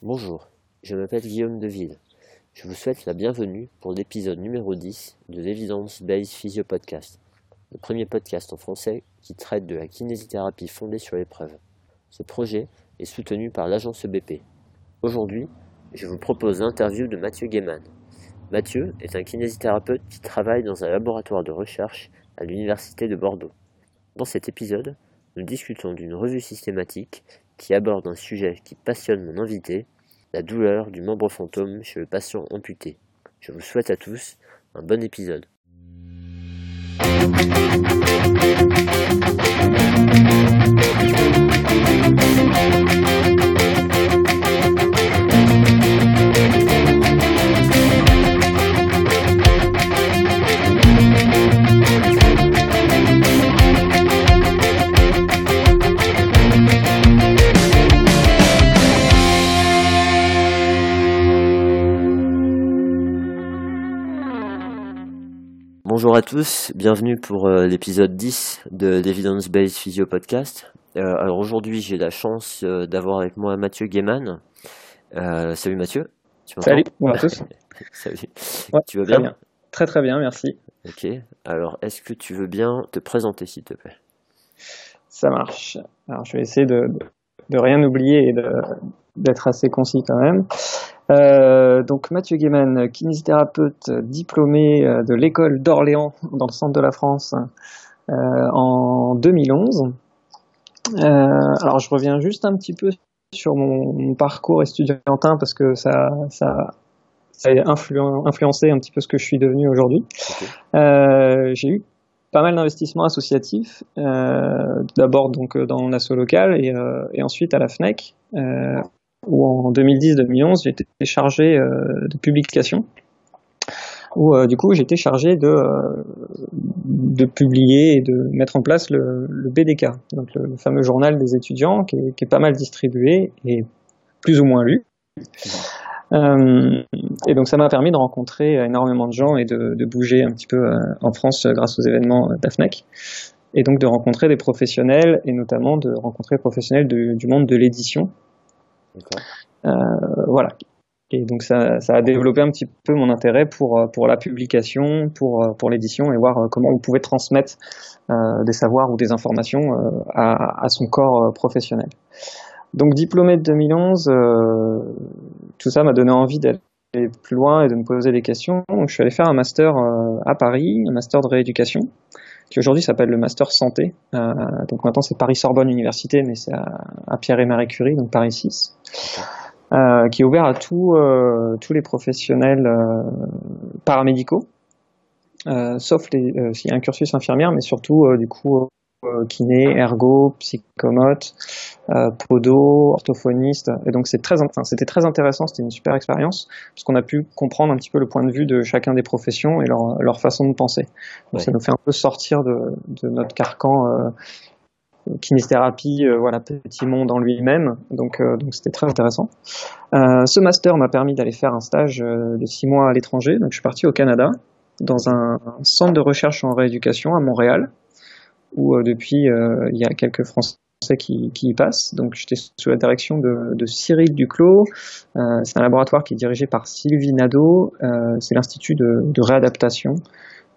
Bonjour, je m'appelle Guillaume Deville. Je vous souhaite la bienvenue pour l'épisode numéro 10 de l'Evidence Based Physio Podcast, le premier podcast en français qui traite de la kinésithérapie fondée sur l'épreuve. Ce projet est soutenu par l'agence EBP. Aujourd'hui, je vous propose l'interview de Mathieu Gaiman. Mathieu est un kinésithérapeute qui travaille dans un laboratoire de recherche à l'Université de Bordeaux. Dans cet épisode, nous discutons d'une revue systématique qui aborde un sujet qui passionne mon invité, la douleur du membre fantôme chez le patient amputé. Je vous souhaite à tous un bon épisode. Bonjour à tous, bienvenue pour euh, l'épisode 10 de l'Evidence Based Physio Podcast. Euh, alors aujourd'hui j'ai la chance euh, d'avoir avec moi Mathieu Gaiman. Salut Mathieu. Tu salut, bonjour à tous. salut. Ouais, tu vas bien, Très très bien, merci. Ok, alors est-ce que tu veux bien te présenter s'il te plaît? Ça marche. Alors je vais essayer de, de rien oublier et d'être assez concis quand même. Euh, donc Mathieu Gaiman, kinésithérapeute diplômé euh, de l'école d'Orléans dans le centre de la France euh, en 2011. Euh, alors je reviens juste un petit peu sur mon, mon parcours estudiantin parce que ça, ça, ça a influ- influencé un petit peu ce que je suis devenu aujourd'hui. Ok. J'ai eu pas mal d'investissements associatifs, euh, d'abord donc dans l'asso local et, euh, et ensuite à la FNEC, euh, où en 2010-2011 j'étais chargé euh, de publication, où euh, du coup j'étais chargé de, euh, de publier et de mettre en place le, BDK, donc le, fameux journal des étudiants qui est, pas mal distribué et plus ou moins lu. Et donc ça m'a permis de rencontrer énormément de gens et de, bouger un petit peu en France grâce aux événements d'AFNEC. Et donc de rencontrer des professionnels et notamment de rencontrer des professionnels du monde de l'édition. Euh, voilà. Et donc ça, a développé un petit peu mon intérêt pour, euh, pour la publication, pour, euh, pour l'édition et voir comment on pouvait transmettre des savoirs ou des informations à, à son corps professionnel. Donc diplômé de 2011, euh, tout ça m'a donné envie d'aller plus loin et de me poser des questions. Donc je suis allé faire un master à Paris, un master de rééducation, qui aujourd'hui s'appelle le master santé. Euh, donc maintenant c'est Paris Sorbonne Université, mais c'est à, à Pierre et Marie Curie, donc Paris 6, euh, qui est ouvert à tous euh, tous les professionnels euh, paramédicaux, euh, sauf euh, s'il y a un cursus infirmière, mais surtout euh, du coup kiné, ergo, psychomote, euh, podo, orthophoniste. Et donc c'est très, enfin, c'était très intéressant, c'était une super expérience parce qu'on a pu comprendre un petit peu le point de vue de chacun des professions et leur, leur façon de penser. Donc Ouais. ça nous fait un peu sortir de, de notre carcan euh, kinésithérapie, euh, voilà petit monde en lui-même. Donc euh, donc c'était très intéressant. Euh, ce master m'a permis d'aller faire un stage euh, de six mois à l'étranger. Donc je suis parti au Canada dans un, un centre de recherche en rééducation à Montréal où euh, depuis euh, il y a quelques Français qui, qui y passent. Donc j'étais sous la direction de, de Cyril Duclos. Euh, c'est un laboratoire qui est dirigé par Sylvie Nadeau. Euh, c'est l'institut de, de réadaptation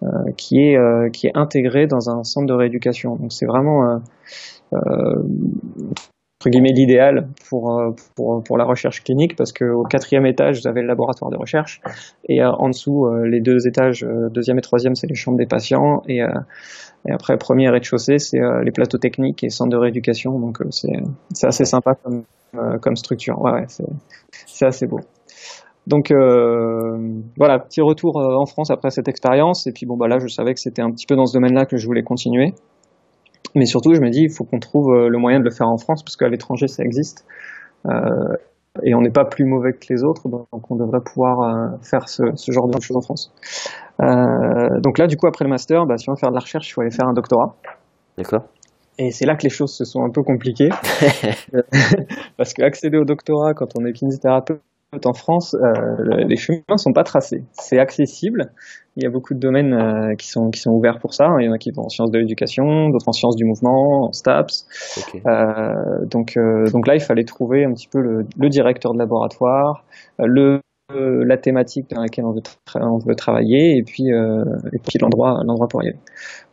euh, qui est euh, qui est intégré dans un centre de rééducation. Donc c'est vraiment entre guillemets l'idéal pour, euh, pour pour la recherche clinique parce que au quatrième étage vous avez le laboratoire de recherche et euh, en dessous euh, les deux étages deuxième et troisième c'est les chambres des patients et après, premier rez-de-chaussée, c'est les plateaux techniques et centres de rééducation. Donc, c'est assez sympa comme, comme structure. Ouais, ouais, c'est assez beau. Donc, voilà, petit retour en France après cette expérience. Et puis, bon, bah là, je savais que c'était un petit peu dans ce domaine-là que je voulais continuer. Mais surtout, je me dis, il faut qu'on trouve euh, le moyen de le faire en France, parce qu'à l'étranger, ça existe. Euh, et on n'est pas plus mauvais que les autres, donc on devrait pouvoir euh, faire ce, ce genre de choses en France. Euh, donc là, du coup, après le master, bah, si on veut faire de la recherche, il faut aller faire un doctorat. D'accord. Et c'est là que les choses se sont un peu compliquées. parce que accéder au doctorat quand on est kinésithérapeute, en France, euh, les chemins sont pas tracés. C'est accessible. Il y a beaucoup de domaines euh, qui sont qui sont ouverts pour ça. Il y en a qui vont en sciences de l'éducation, d'autres en sciences du mouvement, en STAPS. Euh, donc euh, donc là, il fallait trouver un petit peu le, le directeur de laboratoire, euh, le euh, la thématique dans laquelle on veut, on veut travailler et puis euh, et puis l'endroit l'endroit pour y aller.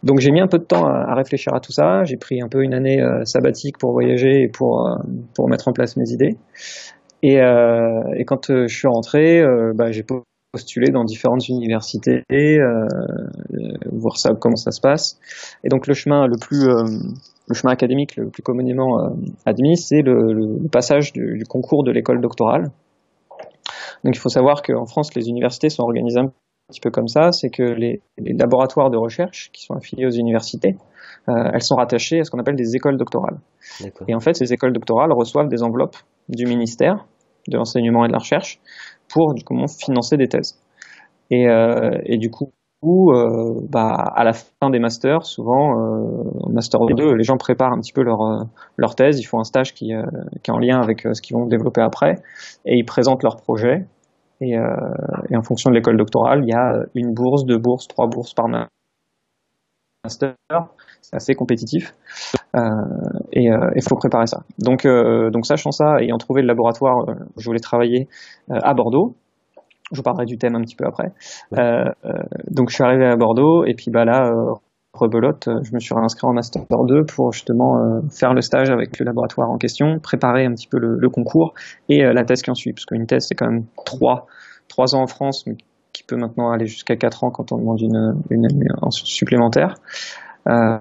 Donc j'ai mis un peu de temps à, à réfléchir à tout ça. J'ai pris un peu une année sabbatique pour voyager et pour pour mettre en place mes idées. Et, euh, et quand euh, je suis rentré, euh, bah, j'ai postulé dans différentes universités, euh, euh, voir ça, comment ça se passe. Et donc le chemin le plus, euh, le chemin académique le plus communément admis, c'est le, le- passage du, du concours de l'école doctorale. Donc il faut savoir qu'en France, les universités sont organisées un petit peu comme ça, c'est que les, les laboratoires de recherche qui sont affiliés aux universités, euh, elles sont rattachées à ce qu'on appelle des écoles doctorales. Et en fait, ces écoles doctorales reçoivent des enveloppes du ministère de l'enseignement et de la recherche pour coup, financer des thèses. Et, euh, et du coup, euh, bah, à la fin des masters, souvent, euh, en master 2, les gens préparent un petit peu leur, euh, leur thèse, ils font un stage qui, euh, qui est en lien avec ce qu'ils vont développer après, et ils présentent leur projet. Et, et en fonction de l'école doctorale, il y a une bourse, deux bourses, trois bourses par master. C'est assez compétitif. Euh, et il faut préparer ça. Donc, euh, donc sachant ça, ayant trouvé le laboratoire euh, où je voulais travailler euh, à Bordeaux, je vous parlerai du thème un petit peu après. Euh, euh, donc je suis arrivé à Bordeaux et puis bah là, euh, rebelote, euh, je me suis réinscrit en master 2 pour justement euh, faire le stage avec le laboratoire en question, préparer un petit peu le, le concours et euh, la thèse qui en suit, parce qu'une thèse c'est quand même trois trois ans en France, mais qui peut maintenant aller jusqu'à quatre ans quand on demande une, une année en supplémentaire. Euh, euh,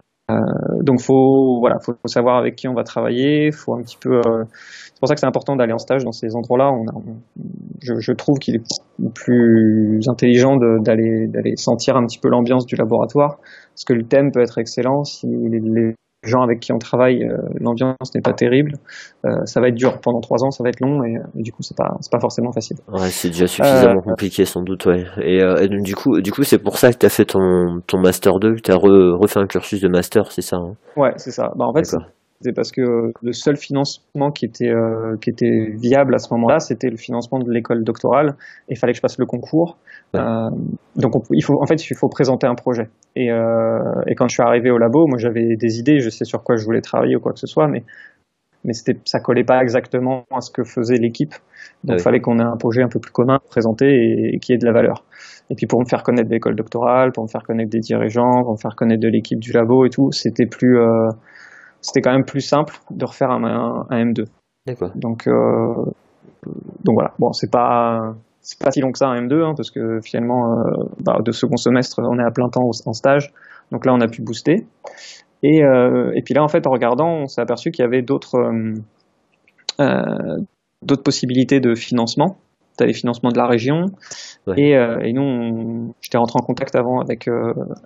donc faut voilà, faut, savoir avec qui on va travailler, faut un petit peu. Euh, c'est pour ça que c'est important d'aller en stage dans ces endroits-là. Je, je, trouve qu'il est plus intelligent d'aller d'aller sentir un petit peu l'ambiance du laboratoire, parce que le thème peut être excellent si les gens avec qui on travaille, euh, l'ambiance n'est pas terrible. Euh, ça va être dur pendant trois ans, ça va être long et, et du coup c'est pas c'est pas forcément facile. Ouais, c'est déjà suffisamment euh, compliqué sans doute, ouais. Et, euh, et donc, du coup, du coup, c'est pour ça que t'as fait ton ton master 2, t'as re, refait un cursus de master, c'est ça hein? Ouais, c'est ça. Bah, en fait, c'est parce que le seul financement qui était euh, qui était viable à ce moment-là, c'était le financement de l'école doctorale. Et il fallait que je passe le concours. Ouais. Euh, donc on, il faut en fait il faut présenter un projet. Et, euh, et quand je suis arrivé au labo, moi j'avais des idées, je sais sur quoi je voulais travailler ou quoi que ce soit, mais mais c'était ça collait pas exactement à ce que faisait l'équipe. Donc il ouais. fallait qu'on ait un projet un peu plus commun présenté et, et qui ait de la valeur. Et puis pour me faire connaître l'école doctorale, pour me faire connaître des dirigeants, pour me faire connaître de l'équipe du labo et tout, c'était plus euh, c'était quand même plus simple de refaire un, un, un M2. D'accord. Donc, euh, donc voilà. Bon, c'est pas c'est pas si long que ça un M2 hein, parce que finalement euh, bah, de second semestre on est à plein temps en stage. Donc là on a pu booster. Et, euh, et puis là en fait en regardant on s'est aperçu qu'il y avait d'autres euh, d'autres possibilités de financement. Tu as les financements de la région. Ouais. Et, et, nous, j'étais rentré en contact avant avec,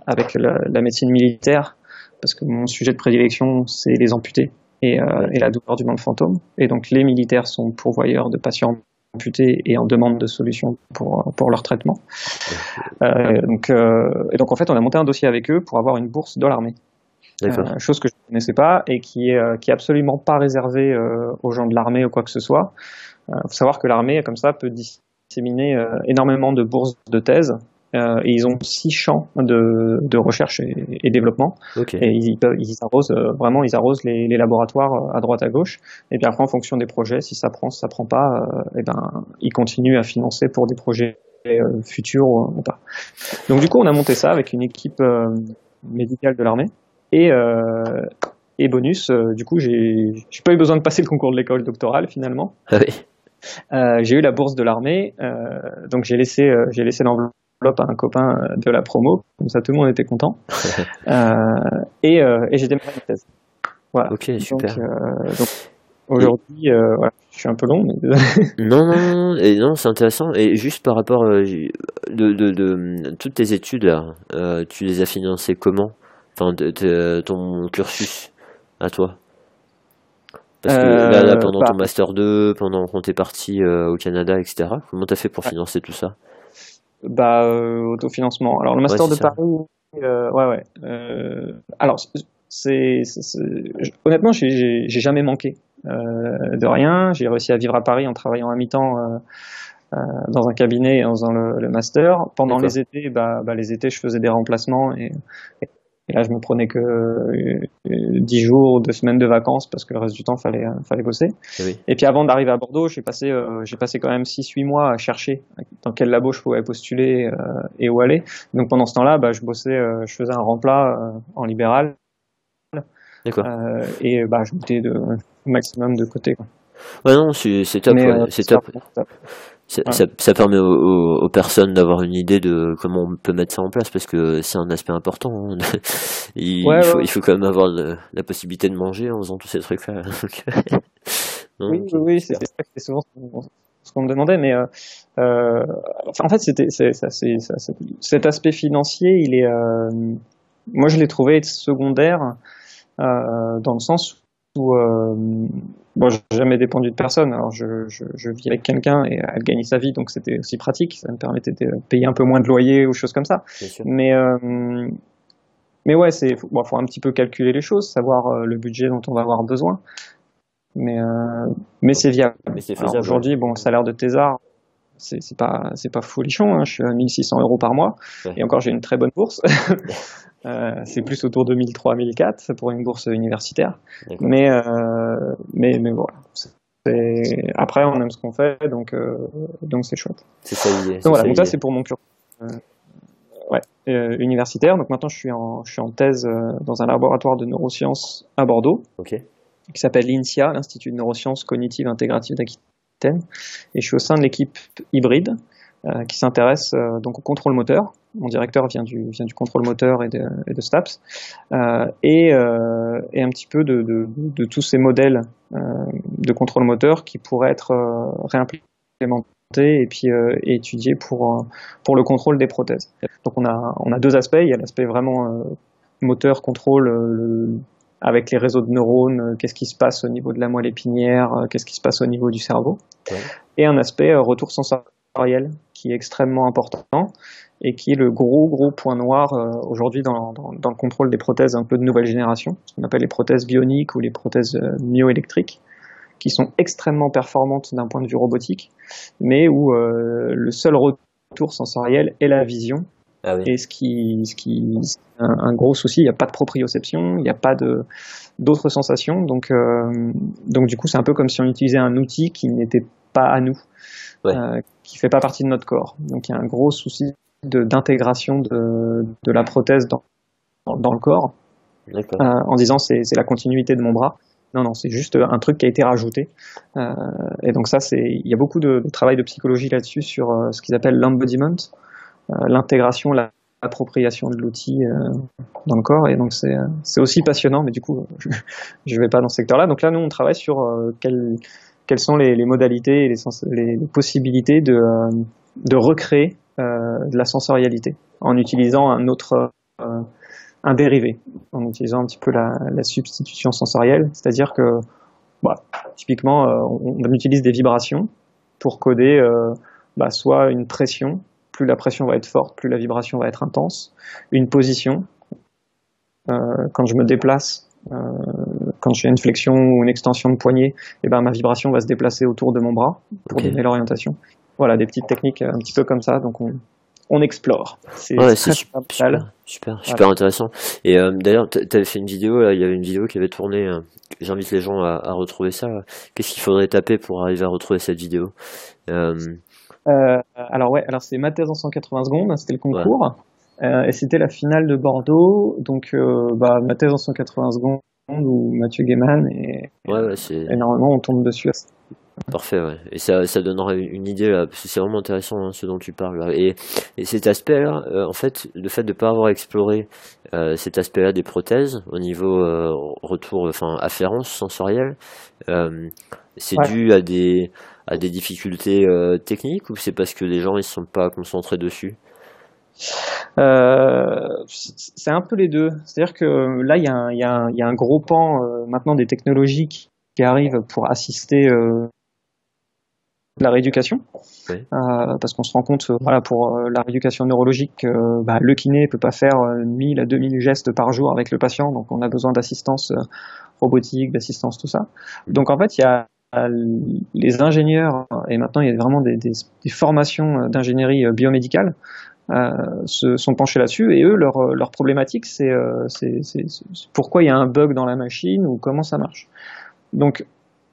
avec la, la médecine militaire parce que mon sujet de prédilection, c'est les amputés et, euh, et, la douleur du monde fantôme. Et donc, les militaires sont pourvoyeurs de patients amputés et en demande de solutions pour, pour leur traitement. Euh, donc, euh, et donc, en fait, on a monté un dossier avec eux pour avoir une bourse dans l'armée. chose que je ne connaissais pas et qui est, qui est absolument pas réservée aux gens de l'armée ou quoi que ce soit. Il faut savoir que l'armée, comme ça, peut disséminer énormément de bourses de thèse euh, et ils ont six champs de, de recherche et, et développement. Okay. Et ils, ils arrosent euh, vraiment, ils arrosent les, les, laboratoires à droite à gauche. Et puis après, en fonction des projets, si ça prend, si ça prend pas, euh, et ben ils continuent à financer pour des projets euh, futurs ou pas. Donc du coup, on a monté ça avec une équipe euh, médicale de l'armée. Et et bonus, du coup, j'ai j'ai pas eu besoin de passer le concours de l'école doctorale finalement. Ah oui. j'ai eu la bourse de l'armée, donc j'ai laissé j'ai laissé l'enveloppe à un copain de la promo, comme ça tout le monde était content. euh, et, euh, et j'ai démarré ma thèse. Voilà. Ok, super. Donc, donc aujourd'hui, euh, voilà, je suis un peu long. Mais... non, non, et non, c'est intéressant. Et juste par rapport euh, de, de, de, de toutes tes études là, euh, tu les as financées comment? Enfin, de, de, ton cursus à toi? Parce que là, là pendant bah... ton master 2, pendant quand t'es parti au Canada, etc., comment t'as fait pour financer tout ça? Bah, euh, autofinancement. Alors, le master ouais, de ça. Paris, euh, ouais, ouais. Euh, alors, c'est, honnêtement, j'ai jamais manqué de rien. J'ai réussi à vivre à Paris en travaillant à mi-temps dans un cabinet et en faisant le, le master. Pendant les étés, bah, bah, les étés, je faisais des remplacements et, et là, je me prenais que euh, dix jours, deux semaines de vacances parce que le reste du temps, fallait fallait bosser. Et, oui. et puis avant d'arriver à Bordeaux, j'ai passé euh, j'ai passé quand même six huit mois à chercher dans quel labo je pouvais postuler euh, et où aller. Donc pendant ce temps-là, bah, je bossais, je faisais un remplat en libéral. D'accord. et bah, je mettais de maximum de côté. Quoi. Ouais non, c'est top, ouais, top. Ça, ça, ça, permet aux, aux personnes d'avoir une idée de comment on peut mettre ça en place parce que c'est un aspect important. Hein. il, ouais, faut, ouais. il faut quand même avoir le, la possibilité de manger en faisant tous ces trucs-là. oui, oui, c'est souvent ce qu'on me demandait, mais euh, euh, en fait, c'était cet aspect financier, il est, euh, moi, je l'ai trouvé secondaire euh, dans le sens où euh, bon, j'ai jamais dépendu de personne. Alors je, je, je vis avec quelqu'un et elle gagne sa vie, donc c'était aussi pratique. Ça me permettait de payer un peu moins de loyer ou choses comme ça. Mais euh, mais ouais, c'est faut, bon, faut un petit peu calculer les choses, savoir euh, le budget dont on va avoir besoin. Mais euh, mais c'est viable. Aujourd'hui, bon, le salaire de thésard, c'est pas c'est pas folichon. Hein. Je suis à 1600 euros par mois Ouais. et encore j'ai une très bonne bourse. Euh, c'est plus autour de 1003, 1004 pour une bourse universitaire. Mais, euh, mais, mais voilà. Après, on aime ce qu'on fait, donc euh, donc c'est chouette. C'est ça l'idée. Donc voilà, ça donc ça c'est pour mon cursus euh, ouais, euh, universitaire. Donc maintenant, je suis en, je suis en thèse euh, dans un laboratoire de neurosciences à Bordeaux, Ok. qui s'appelle l'INSIA, l'Institut de neurosciences cognitives intégratives d'Aquitaine. Et je suis au sein de l'équipe hybride euh, qui s'intéresse euh, donc au contrôle moteur. Mon directeur vient du, vient du contrôle moteur et de, et de STAPS, euh, et, euh, et un petit peu de, de, de tous ces modèles euh, de contrôle moteur qui pourraient être réimplémentés et puis euh, et étudiés pour, pour le contrôle des prothèses. Donc on a, on a deux aspects. Il y a l'aspect vraiment euh, moteur, contrôle, euh, le- avec les réseaux de neurones, qu'est-ce qui se passe au niveau de la moelle épinière, qu'est-ce qui se passe au niveau du cerveau, Ouais. et un aspect euh, retour sensoriel qui est extrêmement important et qui est le gros gros point noir euh, aujourd'hui dans, dans, dans le contrôle des prothèses un peu de nouvelle génération, ce qu'on appelle les prothèses bioniques ou les prothèses euh, myoélectriques, qui sont extrêmement performantes d'un point de vue robotique, mais où euh, le seul retour sensoriel est la vision Ah oui. et ce qui, ce qui, un, un gros souci, il n'y a pas de proprioception, il n'y a pas de d'autres sensations, donc euh, donc du coup c'est un peu comme si on utilisait un outil qui n'était pas à nous, Ouais. euh, qui fait pas partie de notre corps. Donc il y a un gros souci d'intégration de, de la prothèse dans dans, dans le corps, euh, en disant c'est la continuité de mon bras. Non, non, c'est juste un truc qui a été rajouté. Euh, et donc ça, c'est, il y a beaucoup de, de travail de psychologie là-dessus sur euh, ce qu'ils appellent l'embodiment, l'intégration, la- l'appropriation de l'outil dans le corps. Et donc c'est, aussi passionnant, mais du coup, je, je vais pas dans ce secteur-là. Donc là, nous, on travaille sur euh, quelles, sont les, modalités et les, possibilités de, euh, recréer euh, de la sensorialité en utilisant un autre euh, un dérivé, en utilisant un petit peu la, substitution sensorielle, c'est-à-dire que bah, typiquement on, utilise des vibrations pour coder bah, soit une pression, plus la pression va être forte, plus la vibration va être intense, une position, quand je me déplace, quand j'ai une flexion ou une extension de poignet, et ben ma vibration va se déplacer autour de mon bras pour donner l'orientation. Voilà, des petites techniques un petit peu comme ça, donc on, on explore. C'est Ouais, super, super, super intéressant. Et euh, d'ailleurs, t'a- t'avais fait une vidéo, là, il y avait une vidéo qui avait tourné. euh, J'invite les gens à, à retrouver ça. Qu'est-ce qu'il faudrait taper pour arriver à retrouver cette vidéo? Euh, alors ouais, alors c'est ma thèse en 180 secondes, c'était le concours, et c'était la finale de Bordeaux, donc bah, ma thèse en 180 secondes ou Mathieu Gaiman, et, Ouais, normalement on tombe dessus. parfait, ouais. Et ça, ça donnera une idée, là, parce que c'est vraiment intéressant hein, ce dont tu parles. là. Et, et cet aspect-là, euh, en fait, le fait de ne pas avoir exploré euh, cet aspect-là des prothèses au niveau euh, retour, enfin afférence sensorielle, c'est Ouais. dû à des à des difficultés techniques ou c'est parce que les gens ils se sont pas concentrés dessus? C'est un peu les deux, c'est-à-dire que là il y, a un- y, y a gros pan euh, maintenant des technologies qui, qui arrivent pour assister euh, la rééducation, euh, parce qu'on se rend compte, voilà, pour la rééducation neurologique, bah, le kiné peut pas faire 1000 à 2000 gestes par jour avec le patient, donc on a besoin d'assistance robotique, d'assistance, tout ça. Donc en fait, il y a les ingénieurs, et maintenant il y a vraiment des, des, des formations d'ingénierie biomédicale, euh, se sont penchés là-dessus, et eux, leur, leur problématique, c'est pourquoi il y a un bug dans la machine ou comment ça marche. Donc,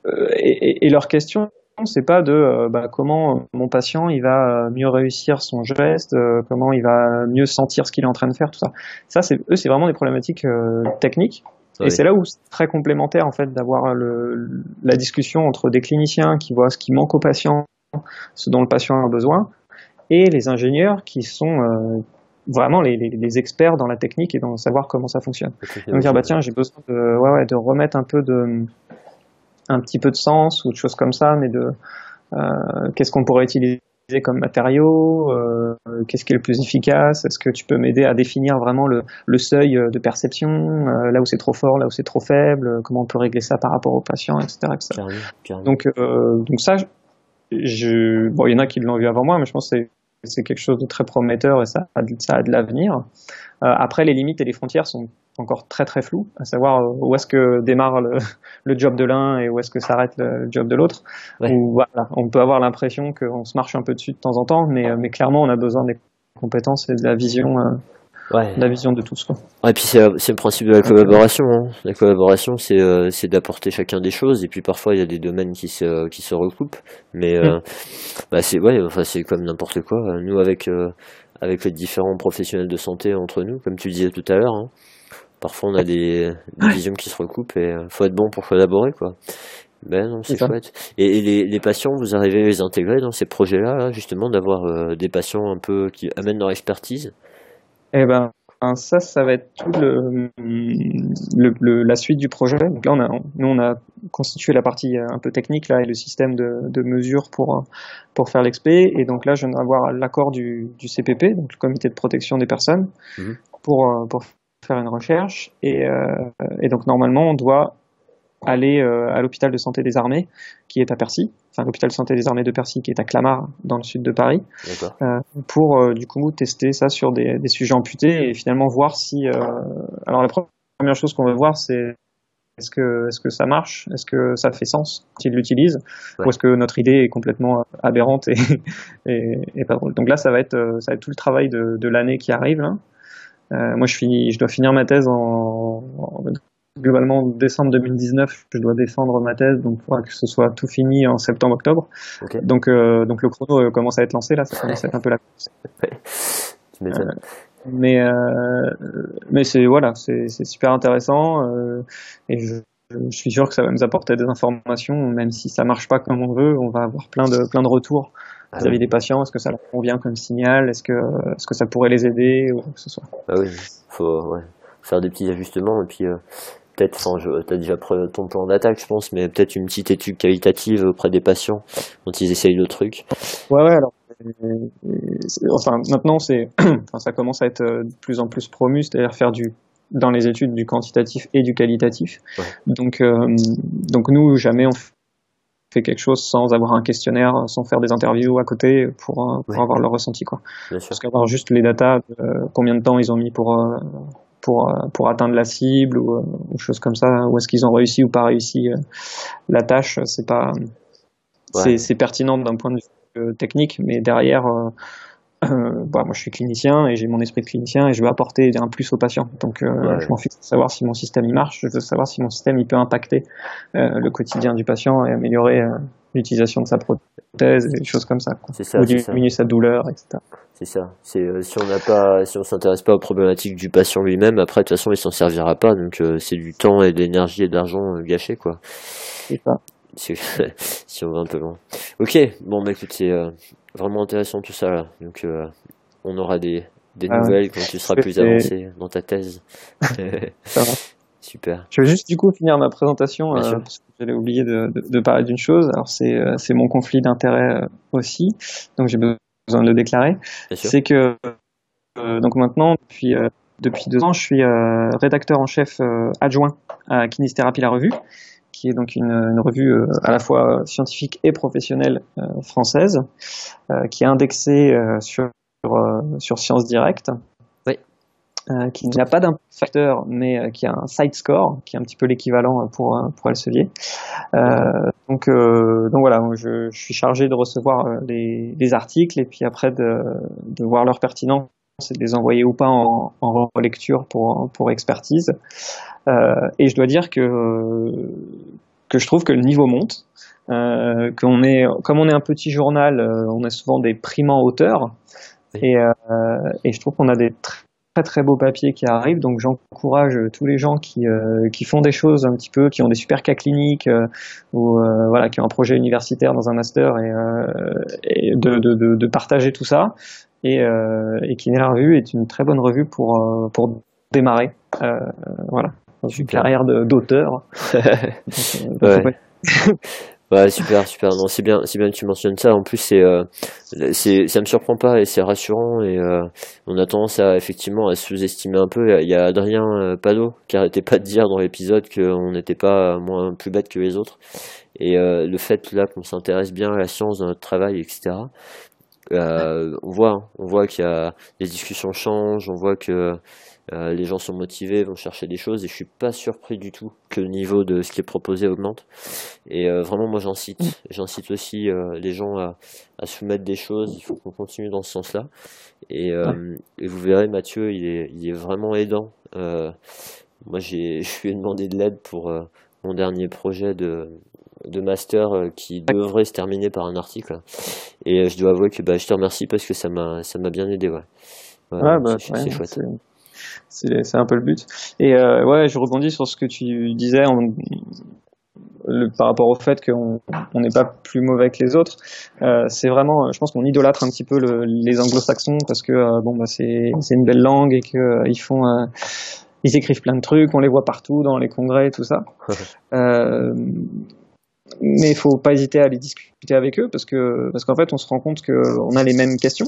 et, et, leur question, c'est pas de bah, comment mon patient il va mieux réussir son geste, comment il va mieux sentir ce qu'il est en train de faire, tout ça. Ça, c'est eux, c'est vraiment des problématiques techniques et c'est là où c'est très complémentaire en fait d'avoir la discussion entre des cliniciens qui voient ce qui manque au patient, ce dont le patient a besoin, et les ingénieurs qui sont euh, vraiment les, les, experts dans la technique et dans savoir comment ça fonctionne. Donc dire bah tiens j'ai besoin de, ouais, ouais, de remettre un peu de un petit peu de sens ou de choses comme ça, mais de euh, qu'est-ce qu'on pourrait utiliser comme matériaux, euh, qu'est-ce qui est le plus efficace, est-ce que tu peux m'aider à définir vraiment le, le seuil de perception, euh, là où c'est trop fort, là où c'est trop faible, comment on peut régler ça par rapport au patient, etc. Donc, euh, donc ça, je, bon, il y en a qui l'ont vu avant moi, mais je pense que c'est c'est quelque chose de très prometteur et ça a de, ça a de l'avenir. Euh, après, les limites et les frontières sont encore très très floues, à savoir euh, où est-ce que démarre le, le job de l'un et où est-ce que s'arrête le, job de l'autre. Voilà, on peut avoir l'impression qu'on se marche un peu dessus de temps en temps, mais, euh, mais clairement, on a besoin des compétences et de la vision ouais. la vision de tous. Quoi. et puis c'est, le principe de la collaboration. Hein. La collaboration, c'est, euh, c'est d'apporter chacun des choses. Et puis parfois, il y a des domaines qui se, qui se recoupent. Mais euh, mm. bah, c'est, ouais, enfin, c'est comme n'importe quoi. Nous, avec, euh, avec les différents professionnels de santé entre nous, comme tu disais tout à l'heure, hein, parfois on a des, des visions qui se recoupent et faut être bon pour collaborer. quoi. Ben non, c'est chouette. Et, les, les, patients, vous arrivez à les intégrer dans ces projets-là, justement, d'avoir des patients un peu qui amènent leur expertise eh ben, ça, ça va être tout le, le, la suite du projet. Donc là, on a, nous, on a constitué la partie un peu technique là et le système de, de mesure pour pour faire l'exp. Et donc là, je viens d'avoir l'accord du, du CPP, donc le Comité de protection des personnes, mhm. pour pour faire une recherche. Et, euh, et donc normalement, on doit aller euh, à l'hôpital de santé des armées qui est à Percy, enfin l'hôpital de santé des armées de Percy qui est à Clamart dans le sud de Paris, euh, pour euh, du coup tester ça sur des, des, sujets amputés et finalement voir si. alors la première chose qu'on veut voir c'est est-ce que, est-ce que ça marche? Est-ce que ça fait sens s'ils l'utilisent? Ou est-ce que notre idée est complètement aberrante et, et, et, pas drôle? Donc là, ça va être, ça va être tout le travail de, de l'année qui arrive. Là. Euh, moi, je, finis, je dois finir ma thèse en, en globalement décembre 2019, je dois défendre ma thèse, donc il faudra que ce soit tout fini en septembre-octobre. Donc, euh, donc le chrono euh, commence à être lancé là, ça commence à être un peu la course. Euh, mais euh, mais c'est voilà, c'est super intéressant et je, je, suis sûr que ça va nous apporter des informations, même si ça marche pas comme on veut, on va avoir plein de plein de retours ah vis-à-vis des patients. Est-ce que ça leur convient comme signal? Est-ce que est-ce que ça pourrait les aider ou quoi que ce soit? Ah oui, faut ouais, faire des petits ajustements et puis peut-être, enfin, tu as déjà ton plan d'attaque, je pense, mais peut-être une petite étude qualitative auprès des patients quand ils essayent le truc. Ouais, ouais, alors. Enfin, maintenant, c'est, enfin, ça commence à être euh, de plus en plus promu, c'est-à-dire faire du, dans les études du quantitatif et du qualitatif. Donc, euh, donc nous, jamais on fait quelque chose sans avoir un questionnaire, sans faire des interviews à côté pour, euh, avoir leur ressenti, quoi. Parce qu'avoir juste les datas, combien de temps ils ont mis pour pour euh, pour atteindre la cible ou, euh, ou choses comme ça ou est-ce qu'ils ont réussi ou pas réussi euh, la tâche c'est pas c'est pertinent d'un point de vue technique mais derrière euh, bah, moi je suis clinicien et j'ai mon esprit de clinicien et je veux apporter un plus aux patients. Donc euh, je m'en fiche de savoir si mon système il marche, je veux savoir si mon système il peut impacter euh, le quotidien du patient et améliorer l'utilisation de sa prothèse et des choses comme ça. Quoi. Ça, Ou diminuer sa douleur, etc. C'est ça. C'est si on n'a pas, si on s'intéresse pas aux problématiques du patient lui-même, après de toute façon il s'en servira pas. Donc c'est du temps et de l'énergie et de l'argent gâchés quoi. C'est ça. si on va un peu loin. Ok, bon bah écoute, c'est vraiment intéressant tout ça. Là. Donc, euh, on aura des, des ah nouvelles quand tu seras plus avancé dans ta thèse. Super. Je vais juste du coup finir ma présentation euh, parce que j'allais oublier de, de, de parler d'une chose. Alors c'est euh, c'est mon conflit d'intérêt aussi, donc j'ai besoin de le déclarer. C'est que donc maintenant depuis depuis deux ans, je suis rédacteur en chef adjoint à Kinésithérapie la revue qui est donc une, une revue à la fois scientifique et professionnelle française, qui est indexée sur sur Sciences Directes euh, qui n'a pas d'un facteur, mais euh, qui a un side score, qui est un petit peu l'équivalent pour pour Elsevier. Euh, donc donc voilà, je, je, suis chargé de recevoir les, les, articles et puis après de, de voir leur pertinence et de les envoyer ou pas en, en relecture pour pour expertise. et je dois dire que que je trouve que le niveau monte. Euh, qu'on est, comme on est un petit journal, on a souvent des primants auteurs, et, euh, et, je trouve qu'on a des très très très beaux papiers qui arrivent. Donc j'encourage tous les gens qui, euh, qui font des choses un petit peu, qui ont des super cas cliniques euh, ou euh, voilà, qui ont un projet universitaire dans un master et, et de, de, de, partager tout ça. Et, et qui la revue est une très bonne revue pour pour démarrer. voilà, dans une carrière d'auteur. ouais. Ouais, super, super. Non, c'est bien, c'est bien que tu mentionnes ça. En plus, c'est, euh, c'est, ça me surprend pas et c'est rassurant. Et euh, on a tendance à effectivement à sous-estimer un peu. Il y a Adrien euh, Pado qui arrêtait pas de dire dans l'épisode qu'on n'était pas moins plus bête que les autres. Et euh, le fait là qu'on s'intéresse bien à la science dans notre travail, etc. Euh, on voit, hein. on voit qu'il y a les discussions changent, on voit que euh, les gens sont motivés, vont chercher des choses et je suis pas surpris du tout que le niveau de ce qui est proposé augmente. Et euh, vraiment, moi j'incite, j'incite aussi euh, les gens à, à, soumettre des choses. Il faut qu'on continue dans ce sens-là. Et, et, vous verrez, Mathieu, il est, il est vraiment aidant. moi, j'ai, je lui ai demandé de l'aide pour mon dernier projet de, de master qui devrait se terminer par un article. Et je dois avouer que bah, je te remercie parce que ça m'a, ça m'a bien aidé. Ouais. ouais, bah, c'est chouette c'est un peu le but. Et euh, ouais, je rebondis sur ce que tu disais le, par rapport au fait qu'on n'est pas plus mauvais que les autres. Euh, c'est vraiment, je pense qu'on idolâtre un petit peu le, les anglo-saxons parce que euh, bon, bah, c'est une belle langue et que euh, ils font ils écrivent plein de trucs, on les voit partout dans les congrès et tout ça. euh, mais il faut pas hésiter à aller discuter avec eux parce que parce qu'en fait on se rend compte qu'on a les mêmes questions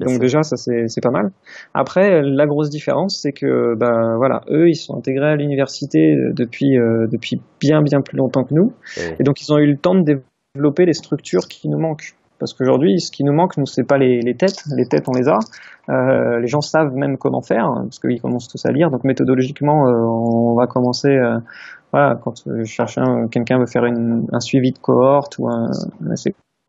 donc déjà ça c'est pas mal après la grosse différence c'est que ben voilà eux ils sont intégrés à l'université depuis euh, depuis bien bien plus longtemps que nous et donc ils ont eu le temps de développer les structures qui nous manquent parce qu'aujourd'hui, ce qui nous manque, nous, c'est pas les, les, têtes. Les têtes, on les a. Euh, les gens savent même comment faire, parce qu'ils commencent tous à lire. Donc méthodologiquement, euh, on va commencer euh, quand cherche quelqu'un veut faire un suivi de cohorte ou un, un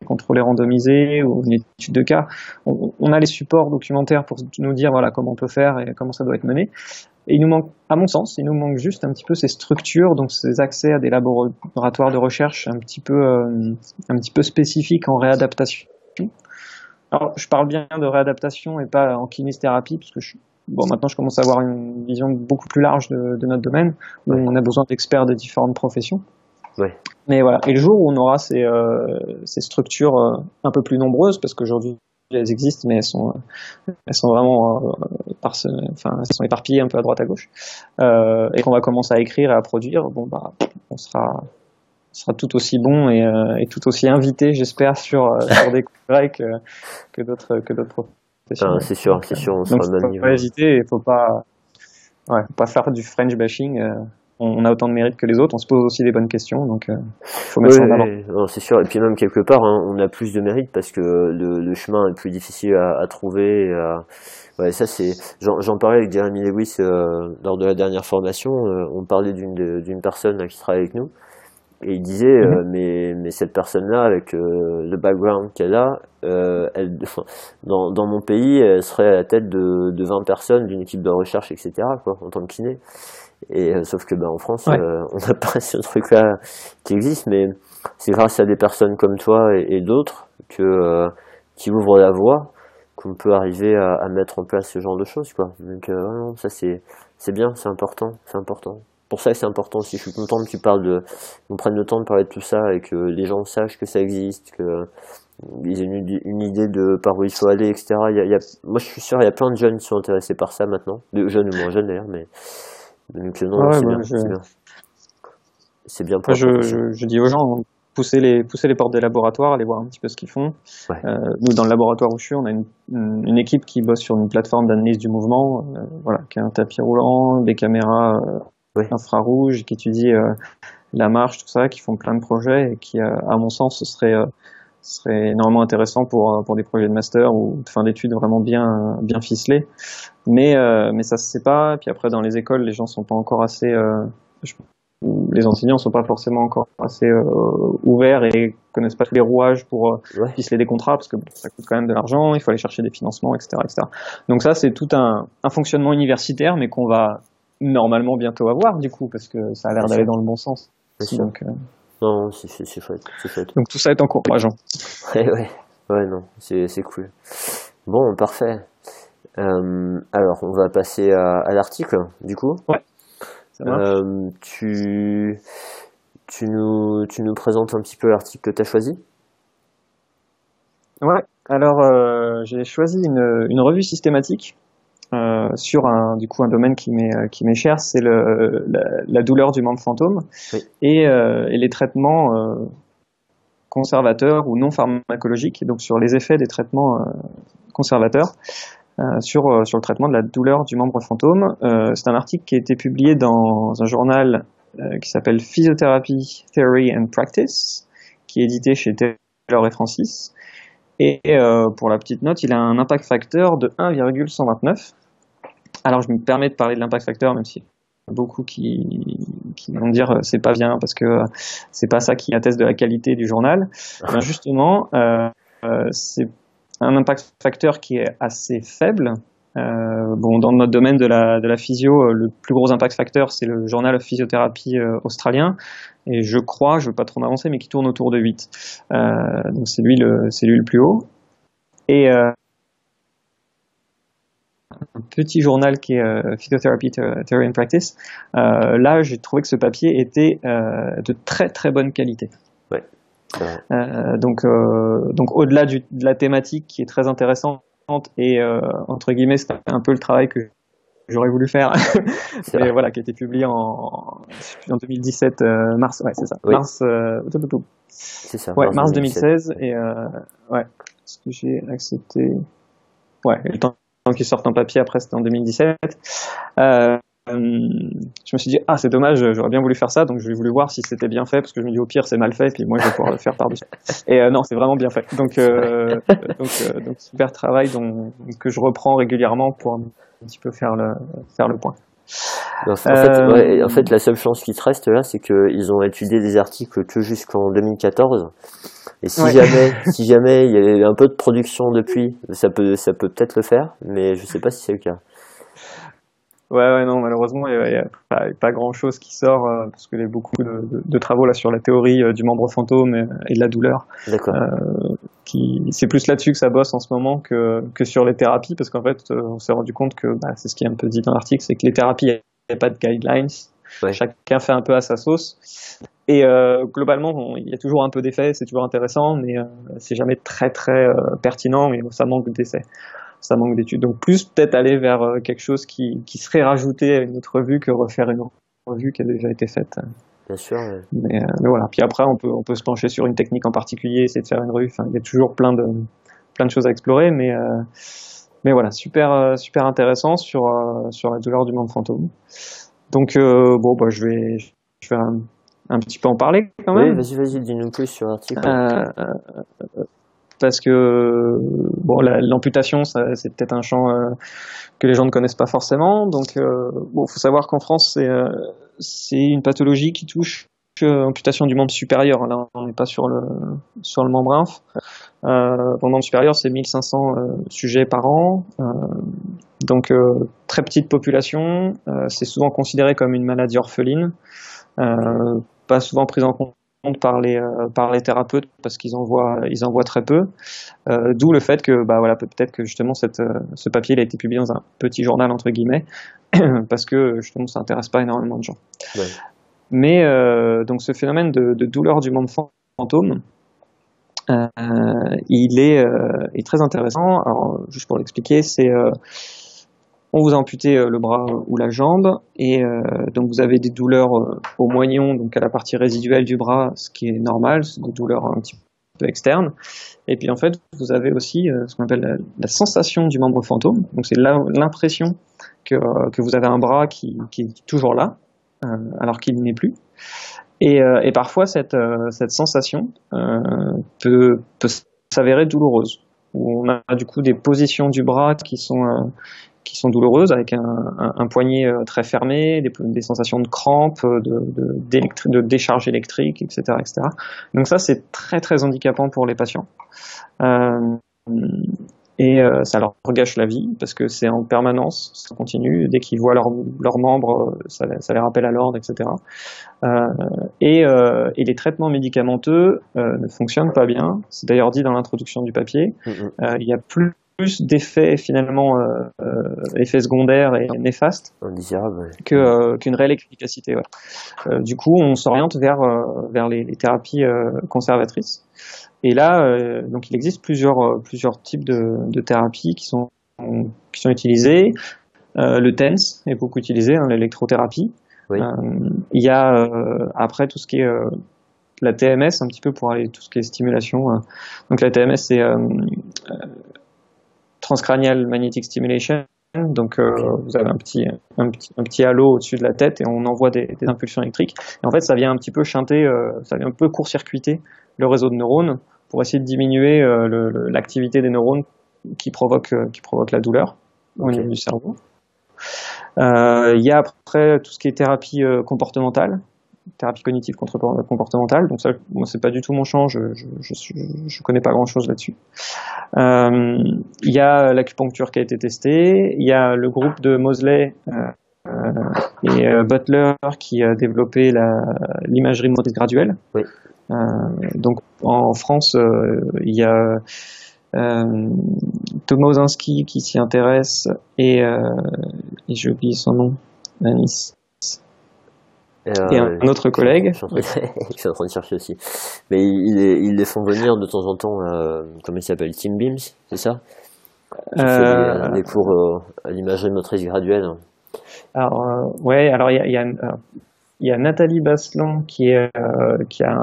contrôlé randomisé ou une étude de cas, on, a les supports documentaires pour nous dire voilà comment on peut faire et comment ça doit être mené. Et il nous manque, à mon sens, il nous manque juste un petit peu ces structures, donc ces accès à des laboratoires de recherche un petit peu, euh, un petit peu spécifiques en réadaptation. Alors, je parle bien de réadaptation et pas en kinésithérapie, parce que je, bon, maintenant je commence à avoir une vision beaucoup plus large de, de notre domaine, où on a besoin d'experts de différentes professions. Ouais. Mais voilà. Et le jour où on aura ces, euh, ces structures euh, un peu plus nombreuses, parce qu'aujourd'hui elles existent, mais elles sont, elles sont vraiment euh, par enfin, elles sont éparpillées un peu à droite à gauche, et qu'on va commencer à écrire et à produire, bon bah, on sera, sera tout aussi bon et, et tout aussi invité, j'espère, sur, sur des congrès que, que d'autres que d'autres. C'est sûr, c'est sûr, on sera niveau. Faut pas hésiter, il faut pas, ouais, faut pas faire du French bashing on a autant de mérite que les autres, on se pose aussi des bonnes questions, donc euh, faut mettre ça en avant. C'est sûr, et puis même quelque part, hein, on a plus de mérite parce que le, le chemin est plus difficile à, à trouver. À... Ouais, ça c'est. J'en parlais avec Jeremy Lewis euh, lors de la dernière formation. Euh, on parlait d'une d'une personne qui travaille avec nous, et il disait, euh, mhm. mais mais cette personne-là, avec le background qu'elle a, elle, dans dans mon pays, elle serait à la tête de de 20 personnes d'une équipe de recherche, etc. Quoi, en tant que kiné. Et euh, sauf que ben en France, euh, on n'a pas ce truc-là qui existe, mais c'est grâce à des personnes comme toi et, d'autres que euh, qui ouvrent la voie qu'on peut arriver à, à, mettre en place ce genre de choses, quoi. Donc ça c'est c'est bien, c'est important, c'est important. Pour ça c'est important aussi. Je suis content que tu parles de, qu'on prenne le temps de parler de tout ça et que les gens sachent que ça existe, que ils aient une, une, idée de par où il faut aller, etc. Il y a, il y a, moi je suis sûr il y a plein de jeunes qui sont intéressés par ça maintenant, de jeunes ou moins jeunes d'ailleurs, mais donc non, c'est bien, bien. pour je, je, je, dis aux gens, pousser les, pousser les portes des laboratoires, aller voir un petit peu ce qu'ils font. Ouais. Euh, nous, dans le laboratoire où je suis, on a une, une équipe qui bosse sur une plateforme d'analyse du mouvement, euh, voilà, qui a un tapis roulant, des caméras euh, ouais. infrarouges, qui étudie euh, la marche, tout ça, qui font plein de projets et qui, à mon sens, ce serait serait énormément intéressant pour pour des projets de master ou de fin d'études vraiment bien bien ficelés. Mais mais ça se sait pas. Puis après dans les écoles, les gens sont pas encore assez les enseignants sont pas forcément encore assez euh, ouverts et connaissent pas tous les rouages pour euh, ficeler des contrats parce que ça coûte quand même de l'argent, il faut aller chercher des financements, etc., etc. Donc ça, c'est tout un, un, fonctionnement universitaire, mais qu'on va normalement bientôt avoir du coup parce que ça a l'air d'aller dans le bon sens. Donc, euh... Non, c'est chouette, chouette. Donc tout ça est encourageant. Ouais, ouais, ouais, non, c'est cool. Bon, parfait. Euh, alors, on va passer à, à l'article, du coup. Ouais. Euh, tu, tu, nous, tu nous présentes un petit peu l'article que tu as choisi? Ouais, alors euh, j'ai choisi une, une, revue systématique euh, sur un, du coup, un domaine qui m'est, qui m'est cher, c'est le, la, douleur du membre fantôme et, et, les traitements conservateurs ou non pharmacologiques, donc sur les effets des traitements conservateurs. Euh, sur, euh, sur le traitement de la douleur du membre fantôme. Euh, c'est un article qui a été publié dans un journal qui s'appelle Physiotherapy Theory and Practice, qui est édité chez Taylor et Francis. Et pour la petite note, il a un impact facteur de 1,129. Alors je me permets de parler de l'impact facteur, même si beaucoup qui, qui vont dire c'est pas bien parce que c'est pas ça qui atteste de la qualité du journal. Ben justement, euh, c'est un impact facteur qui est assez faible. Euh, bon, dans notre domaine de la, de la physio, euh, le plus gros impact facteur, c'est le journal physiothérapie euh, australien. Et je crois, je ne veux pas trop m'avancer, mais qui tourne autour de 8. Euh, donc c'est lui, le, c'est lui le plus haut. Et euh, un petit journal qui est euh, Physiotherapy Theory and Practice. là, j'ai trouvé que ce papier était de très très bonne qualité. Ouais. Euh, donc, euh, donc au-delà de la thématique qui est très intéressante et euh, entre guillemets c'est un peu le travail que j'aurais voulu faire, et voilà, qui a été publié en, en 2017 mars, ouais c'est ça, mars, c'est ça, ouais, mars 2016 et ouais, ce que j'ai accepté, ouais, le temps qu'il sorte en papier après c'était en 2017. Euh, je me suis dit ah c'est dommage j'aurais bien voulu faire ça donc j'ai voulu voir si c'était bien fait parce que je me dis au pire c'est mal fait puis moi je vais pouvoir le faire par dessus et euh, non c'est vraiment bien fait. Donc euh, donc, euh, donc, super travail donc, que je reprends régulièrement pour un petit peu faire le faire le point en, fait, ouais, en fait la seule chance qui te reste là c'est qu'ils ont étudié des articles que jusqu'en 2014 et si jamais si jamais il y a un peu de production depuis ça peut ça peut peut-être le faire mais je sais pas si c'est le cas Ouais, ouais, non, malheureusement, il n'y a, pas, grand-chose qui sort, euh, parce qu'il y a beaucoup de, de, travaux là sur la théorie euh, du membre fantôme et, de la douleur. D'accord. Euh, qui, c'est plus là-dessus que ça bosse en ce moment que, que sur les thérapies, parce qu'en fait, euh, on s'est rendu compte que, bah, c'est ce qui est un peu dit dans l'article, c'est que les thérapies, il n'y a pas de guidelines. Chacun fait un peu à sa sauce. Et globalement, il y a toujours un peu d'effet, c'est toujours intéressant, mais c'est jamais très très pertinent et ça manque d'essais ça manque d'études. Donc plus peut-être aller vers euh, quelque chose qui, qui serait rajouté à une autre revue que refaire une revue qui a déjà été faite. Bien sûr. Mais, euh, mais, voilà. Puis après, on peut, on peut se pencher sur une technique en particulier, essayer de faire une revue. Enfin, il y a toujours plein de, plein de choses à explorer, mais, euh, mais voilà, super, super intéressant sur, sur la douleur du monde fantôme. Donc, bon, bah, je vais, je vais un, un, petit peu en parler quand même. Oui, vas-y, vas-y, dis-nous plus sur l'article parce que bon, l'amputation, c'est peut-être un champ euh, que les gens ne connaissent pas forcément. Donc, euh, bon, faut savoir qu'en France, c'est euh, une pathologie qui touche l'amputation du membre supérieur. Là, on n'est pas sur le membre inf. Euh, pour le membre supérieur, c'est 1500 sujets par an. donc, très petite population. c'est souvent considéré comme une maladie orpheline. pas souvent prise en compte par les euh, par les thérapeutes parce qu'ils en voient ils en voient très peu. Euh, d'où le fait que bah voilà peut-être que justement cette, euh, ce papier il a été publié dans un petit journal entre guillemets parce que justement ça intéresse pas énormément de gens. Mais donc ce phénomène de, de, douleur du membre fantôme, il est, est, très intéressant. Alors juste pour l'expliquer, c'est on vous a euh, le bras ou la jambe et euh, donc vous avez des douleurs euh, au moignon, donc à la partie résiduelle du bras, ce qui est normal, des douleurs un petit peu externes. Et puis en fait, vous avez aussi ce qu'on appelle la, sensation du membre fantôme. Donc c'est l'impression que, que vous avez un bras qui, est toujours là, alors qu'il n'est plus. Et, et parfois, cette, cette sensation peut, peut s'avérer douloureuse. Où on a du coup des positions du bras qui sont qui sont douloureuses avec un, un, un poignet très fermé, des, des, sensations de crampes, de, de, de, décharge électrique, etc., etc. Donc ça, c'est très très handicapant pour les patients. Euh, et euh, ça leur gâche la vie parce que c'est en permanence, ça continue. Dès qu'ils voient leurs leur membres, ça, ça, les rappelle à l'ordre, etc. Euh, et, euh, et, les traitements médicamenteux euh, ne fonctionnent pas bien. C'est d'ailleurs dit dans l'introduction du papier. Mm-hmm. Il y a plus plus d'effets finalement euh, effets secondaires et néfastes que qu'une réelle efficacité. Ouais. du coup, on s'oriente vers vers les, les thérapies conservatrices. Et là, euh, donc il existe plusieurs, euh, plusieurs types de, de thérapies qui sont, qui sont utilisées. Euh, le TENS est beaucoup utilisé, hein, l'électrothérapie. Oui. il y a après tout ce qui est la TMS, un petit peu pour aller tout ce qui est stimulation. donc la TMS, c'est transcranial magnetic stimulation. Donc vous avez un petit, un petit, un petit halo au-dessus de la tête et on envoie des, des, impulsions électriques. Et en fait, ça vient un petit peu chanter, ça vient un peu court-circuiter le réseau de neurones pour essayer de diminuer euh, l'activité des neurones qui provoque, euh, qui provoque la douleur au niveau du cerveau. Euh, il y a après tout ce qui est thérapie comportementale, thérapie cognitive comportementale. Donc ça, moi, c'est pas du tout mon champ. Je, je, je, je connais pas grand chose là-dessus. Il y a l'acupuncture qui a été testée. Il y a le groupe de Mosley et Butler qui a développé l'imagerie motrice graduelle. Oui. Euh, donc en France, euh, il y a euh, Thomas Ozinski qui s'y intéresse et, et j'ai oublié son nom, Nice. Et, un, autre collègue. Je suis en train de chercher aussi. Mais ils, ils les font venir de temps en temps, euh, comment il s'appelle Team Beams, c'est ça? Euh... des, cours à l'imagerie motrice graduelle. Alors, ouais, alors il y a, y a il y a Nathalie Baslan qui, est, euh, qui a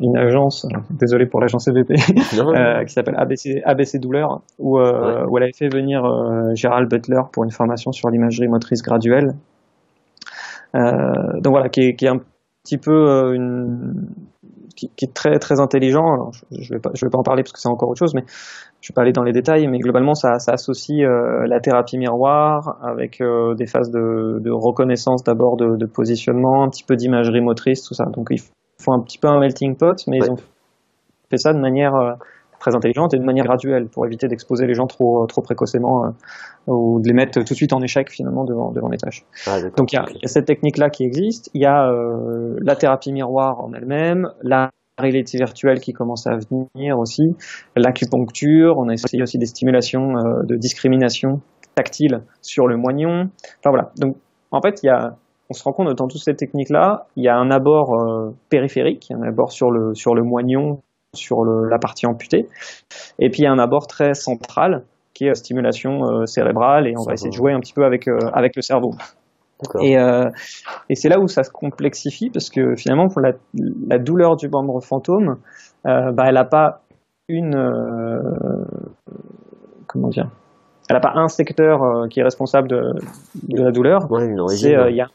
une agence, désolé pour l'agence EVP, euh, qui s'appelle ABC, ABC Douleur, où, euh, où elle avait fait venir euh, Gérald Butler pour une formation sur l'imagerie motrice graduelle. Donc voilà, qui est, qui est un petit peu une, qui, qui, est très très intelligent. Alors, je, je vais pas je vais pas en parler parce que c'est encore autre chose, mais je vais pas aller dans les détails, mais globalement, ça, ça associe euh, la thérapie miroir avec euh, des phases de, de reconnaissance d'abord de, de, positionnement, un petit peu d'imagerie motrice, tout ça. Donc ils font un petit peu un melting pot, mais ils ont fait ça de manière euh, très intelligente et de manière graduelle pour éviter d'exposer les gens trop trop précocement ou de les mettre tout de suite en échec finalement devant devant les tâches. Ah, Donc il y, a, y a, cette technique là qui existe. Il y a la thérapie miroir en elle-même, la réalité virtuelle qui commence à venir aussi, l'acupuncture, on a essayé aussi des stimulations euh, de discrimination tactile sur le moignon. Enfin voilà. Donc en fait, il y a, on se rend compte dans toutes ces techniques-là, il y a un abord euh, périphérique, un abord sur le sur le moignon, sur le, la partie amputée, et puis il y a un abord très central qui est stimulation euh, cérébrale et on va essayer de jouer un petit peu avec avec le cerveau. Et, euh, et c'est là où ça se complexifie parce que finalement, pour la, la douleur du membre fantôme, euh, bah, elle n'a pas une euh, comment dire? Elle n'a pas un secteur euh, qui est responsable de, de la douleur. Ouais. Euh, y a,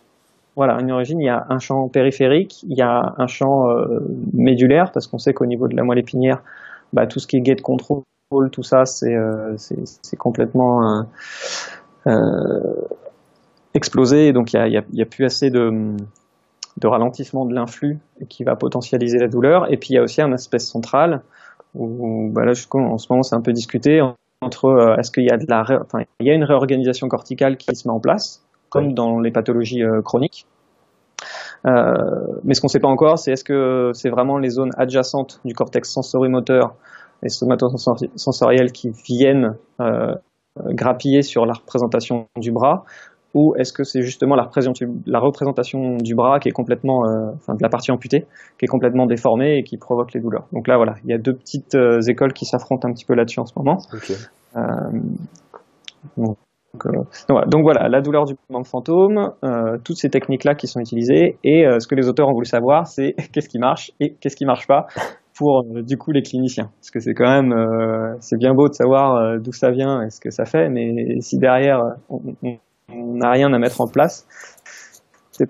voilà, une origine. Il y a un champ périphérique, il y a un champ euh, médulaire parce qu'on sait qu'au niveau de la moelle épinière, bah, tout ce qui est gate control, tout ça, c'est c'est complètement explosé, donc il n'y a, a, plus assez de, de ralentissement de l'influx qui va potentialiser la douleur. Et puis il y a aussi un aspect central où, bah là, en ce moment, c'est un peu discuté entre euh, est-ce qu'il y enfin, il y a une réorganisation corticale qui se met en place, comme dans les pathologies euh, chroniques. Euh, mais ce qu'on ne sait pas encore, c'est est-ce que c'est vraiment les zones adjacentes du cortex sensorimoteur et somatosensoriel qui viennent euh, grappiller sur la représentation du bras, ou est-ce que c'est justement la représentation, la représentation du bras qui est complètement, euh, enfin de la partie amputée, qui est complètement déformée et qui provoque les douleurs. Donc là, voilà, il y a deux petites euh, écoles qui s'affrontent un petit peu là-dessus en ce moment. Okay. Euh, donc, donc, donc, voilà, la douleur du mouvement fantôme, toutes ces techniques-là qui sont utilisées, et ce que les auteurs ont voulu savoir, c'est qu'est-ce qui marche et qu'est-ce qui marche pas pour du coup les cliniciens parce que c'est quand même c'est bien beau de savoir d'où ça vient et ce que ça fait mais si derrière on, n'a rien à mettre en place, c'est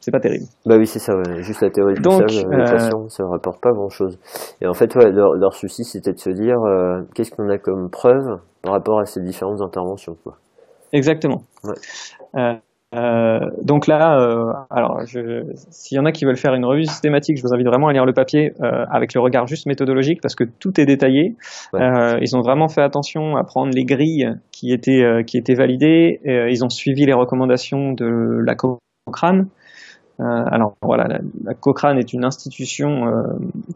c'est pas terrible. Bah oui, c'est ça, juste la théorie du sage, l'équation, ça ne rapporte pas grand-chose. Et en fait, ouais, leur, leur souci, c'était de se dire, qu'est-ce qu'on a comme preuve par rapport à ces différentes interventions, quoi. Exactement. Ouais. Euh, donc là, euh, alors, s'il y en a qui veulent faire une revue systématique, je vous invite vraiment à lire le papier euh, avec le regard juste méthodologique parce que tout est détaillé. Euh, ils ont vraiment fait attention à prendre les grilles qui étaient euh, qui étaient validées. ils ont suivi les recommandations de la Cochrane. Alors voilà, la, la, Cochrane est une institution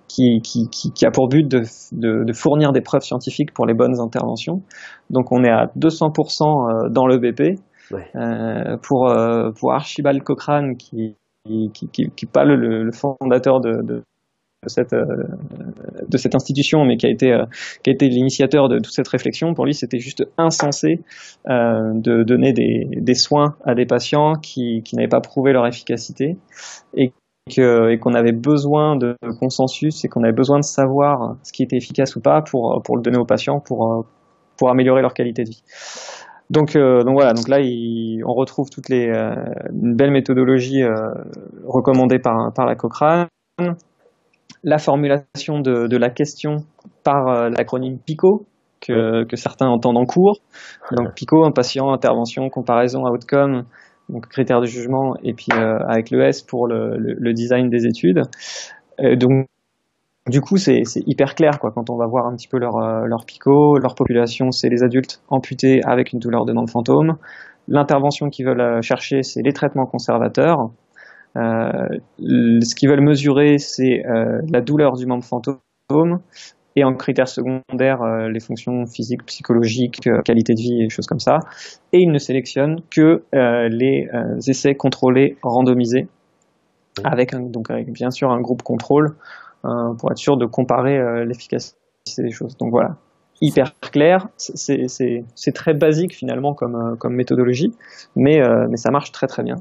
qui, qui, qui, qui, a pour but de, de, de, fournir des preuves scientifiques pour les bonnes interventions. Donc on est à 200% dans le BP. Euh, pour, euh, pour Archibald Cochrane, qui, qui, qui, qui pas le, le fondateur de, de cette euh, de cette institution, mais qui a été qui a été l'initiateur de toute cette réflexion. Pour lui, c'était juste insensé euh, de donner des, des soins à des patients qui, qui n'avaient pas prouvé leur efficacité et et qu'on avait besoin de consensus et qu'on avait besoin de savoir ce qui était efficace ou pas pour pour le donner aux patients pour pour améliorer leur qualité de vie. Donc, euh, donc voilà, donc là on retrouve toutes les euh, une belle méthodologie euh, recommandée par par la Cochrane, la formulation de, de la question par l'acronyme PICO que, que certains entendent en cours. Donc PICO, un patient, intervention, comparaison, outcome, donc critères de jugement, et puis avec le S pour le, le, le design des études. donc du coup, c'est hyper clair quoi, quand on va voir un petit peu leur, euh, leur picot. Leur population, c'est les adultes amputés avec une douleur de membre fantôme. L'intervention qu'ils veulent euh, chercher, c'est les traitements conservateurs. Euh, ce qu'ils veulent mesurer, c'est euh, la douleur du membre fantôme. Et en critères secondaires, euh, les fonctions physiques, psychologiques, qualité de vie et choses comme ça. Et ils ne sélectionnent que les essais contrôlés randomisés, avec, donc avec bien sûr un groupe contrôle euh, pour être sûr de comparer euh, l'efficacité des choses. Donc voilà, hyper clair, c'est très basique finalement comme, euh, comme méthodologie, mais, mais ça marche très très bien.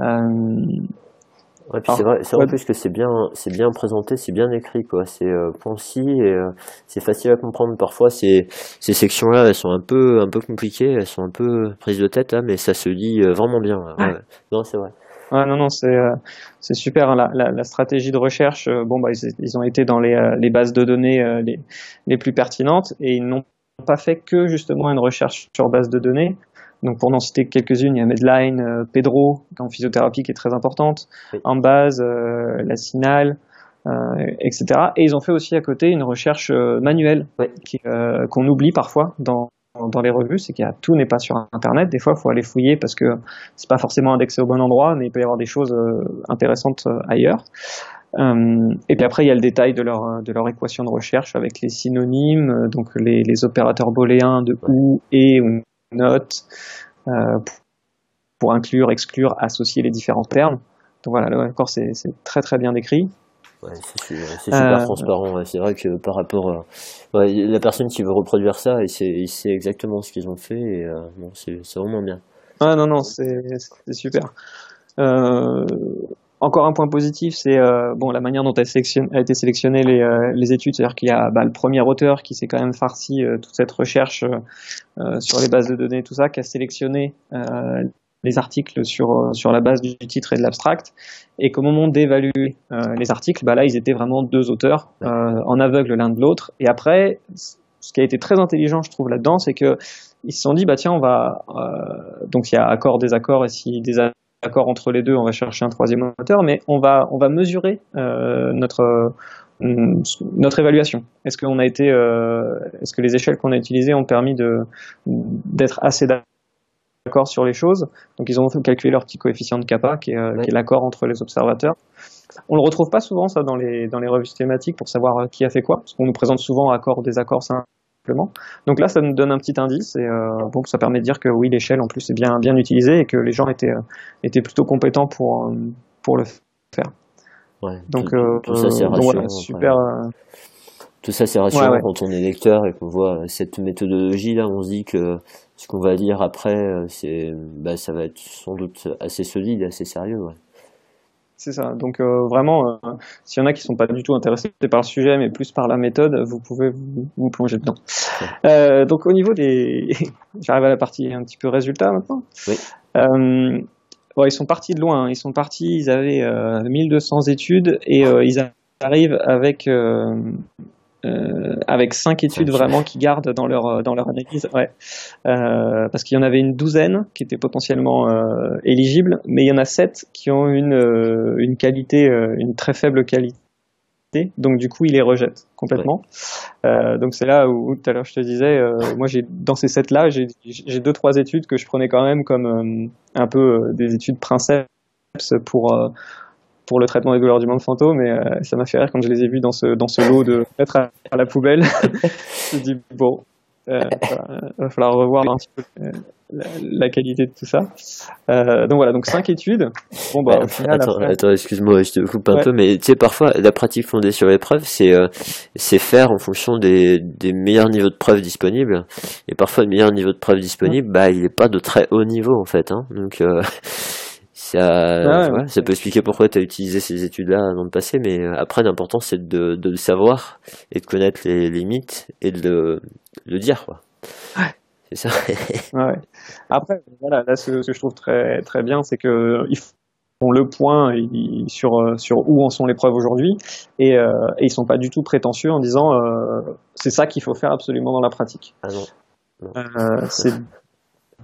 Ouais, puis c'est vrai, c'est en plus que c'est bien, c'est bien présenté, c'est bien écrit, quoi. C'est euh, concis et c'est facile à comprendre. Parfois, ces, ces sections-là, elles sont un peu, un peu compliquées, elles sont un peu prises de tête, hein, mais ça se lit vraiment bien. Ouais. Non, c'est vrai. Ouais, non, non, c'est euh, c'est super. Hein, la, la, la, stratégie de recherche, euh, bon, bah, ils, ils, ont été dans les, euh, les bases de données les, les plus pertinentes et ils n'ont pas fait que justement une recherche sur base de données. Donc pour n'en citer quelques-unes, il y a Medline, Pedro en physiothérapie qui est très importante, en base, la Sinal, etc. Et ils ont fait aussi à côté une recherche manuelle qu'on oublie parfois dans dans les revues, c'est qu'il y a tout n'est pas sur Internet. Des fois, il faut aller fouiller parce que c'est pas forcément indexé au bon endroit, mais il peut y avoir des choses euh, intéressantes euh, ailleurs. Euh, et puis après, il y a le détail de leur de leur équation de recherche avec les synonymes, donc les, les opérateurs booléens de ou et ou not euh, pour inclure, exclure, associer les différents termes. Donc voilà, là encore, c'est très très bien décrit. Ouais, c'est super euh, transparent. C'est vrai que par rapport à ouais, la personne qui veut reproduire ça, il sait, exactement ce qu'ils ont fait et euh, bon, c'est vraiment bien. Ah non, non, c'est super. Euh, encore un point positif, c'est euh, bon la manière dont a, a été sélectionné les, euh, les études, c'est-à-dire qu'il y a bah, le premier auteur qui s'est quand même farci toute cette recherche sur les bases de données, tout ça, qui a sélectionné les articles sur, euh, sur la base du titre et de l'abstract, et qu'au moment d'évaluer euh, les articles, bah là, ils étaient vraiment deux auteurs, euh, en aveugle l'un de l'autre. Et après, ce qui a été très intelligent, je trouve, là-dedans, c'est que ils se sont dit, bah tiens, on va donc il y a accord, désaccord, et si des accords entre les deux, on va chercher un troisième auteur, mais on va on va mesurer notre notre évaluation. Est-ce qu'on a été, est-ce que les échelles qu'on a utilisées ont permis de d'être assez d'accord sur les choses? Donc ils ont calculé leur petit coefficient de kappa, qui est, euh, est l'accord entre les observateurs. On le retrouve pas souvent ça dans les dans les revues thématiques pour savoir euh, qui a fait quoi, parce qu'on nous présente souvent accord désaccord simplement. Donc là, ça nous donne un petit indice et euh, bon, ça permet de dire que oui, l'échelle en plus est bien bien utilisée et que les gens étaient étaient plutôt compétents pour pour le faire. Ouais, donc, tout, ça, c'est voilà, super. Tout ça, c'est rassurant quand on est lecteur et qu'on voit cette méthodologie-là. On se dit que ce qu'on va lire après, euh, c'est, bah, ça va être sans doute assez solide, assez sérieux. Ouais. C'est ça. Donc euh, vraiment, euh, s'il y en a qui sont pas du tout intéressés par le sujet, mais plus par la méthode, vous pouvez vous, vous plonger dedans. Euh, donc au niveau des, j'arrive à la partie un petit peu résultat maintenant. Oui. ils sont partis de loin. Hein. Ils sont partis, ils avaient 1200 études et ils arrivent avec euh, avec cinq études vraiment qui gardent dans leur dans leur analyse, ouais. Euh, parce qu'il y en avait une douzaine qui étaient potentiellement euh, éligibles, mais il y en a sept qui ont une euh, une qualité, euh, une très faible qualité. Donc du coup, ils les rejettent complètement. Ouais. donc c'est là où, tout à l'heure je te disais, moi j'ai dans ces sept là, j'ai j'ai deux trois études que je prenais quand même comme un peu des études princeps pour pour le traitement des douleurs du monde fantôme et euh, ça m'a fait rire quand je les ai vus dans ce, dans ce lot de mettre à, la poubelle. je me dis, bon, euh, il va falloir revoir un petit peu euh, la, qualité de tout ça. Euh, donc voilà, donc cinq études. Bon bah, attends, attends excuse-moi, je te coupe un peu, mais tu sais, parfois, la pratique fondée sur les preuves, c'est c'est faire en fonction des, des meilleurs niveaux de preuves disponibles. Et parfois, le meilleur niveau de preuves disponible, bah, il n'est pas de très haut niveau, en fait. Hein. Donc, ça, ah ça peut expliquer pourquoi tu as utilisé ces études-là dans le passé, mais euh, après, l'important, c'est de, de, le savoir et de connaître les limites et de le, le dire. Quoi. Ouais. C'est ça. ouais. Après, voilà, là, ce, que je trouve très, très bien, c'est qu'ils font le point sur, euh, sur où en sont les preuves aujourd'hui et, euh, et ils sont pas du tout prétentieux en disant euh, c'est ça qu'il faut faire absolument dans la pratique. Ah non. non. Euh, c'est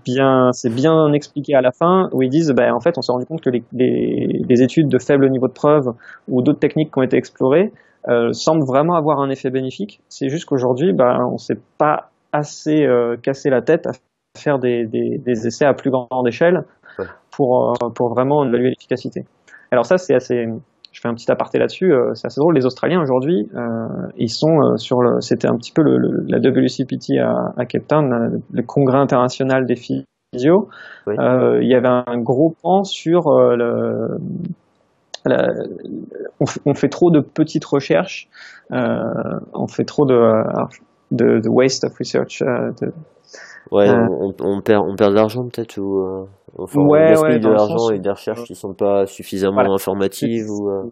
bien, c'est bien expliqué à la fin où ils disent, ben, en fait, on s'est rendu compte que les, les, les, études de faible niveau de preuve ou d'autres techniques qui ont été explorées euh, semblent vraiment avoir un effet bénéfique. C'est juste qu'aujourd'hui, ben, on s'est pas assez euh, cassé la tête à faire des, des, des, essais à plus grande échelle pour, euh, pour vraiment évaluer l'efficacité. Alors ça, c'est assez, je fais un petit aparté là-dessus, euh, c'est assez drôle. Les Australiens aujourd'hui, euh, ils sont euh, sur le, c'était un petit peu le, le, la WCPT à, à Cape Town, le congrès international des physio. Oui. Euh, il y avait un gros pan sur euh, le, la, on, on, fait trop de petites recherches, on fait trop de, de, de, waste of research, de, Ouais, euh. on, on, perd, on perd de l'argent peut-être ou euh, enfin, ouais, on ouais, de l'argent et des recherches qui sont pas suffisamment voilà. informatives ou. Euh...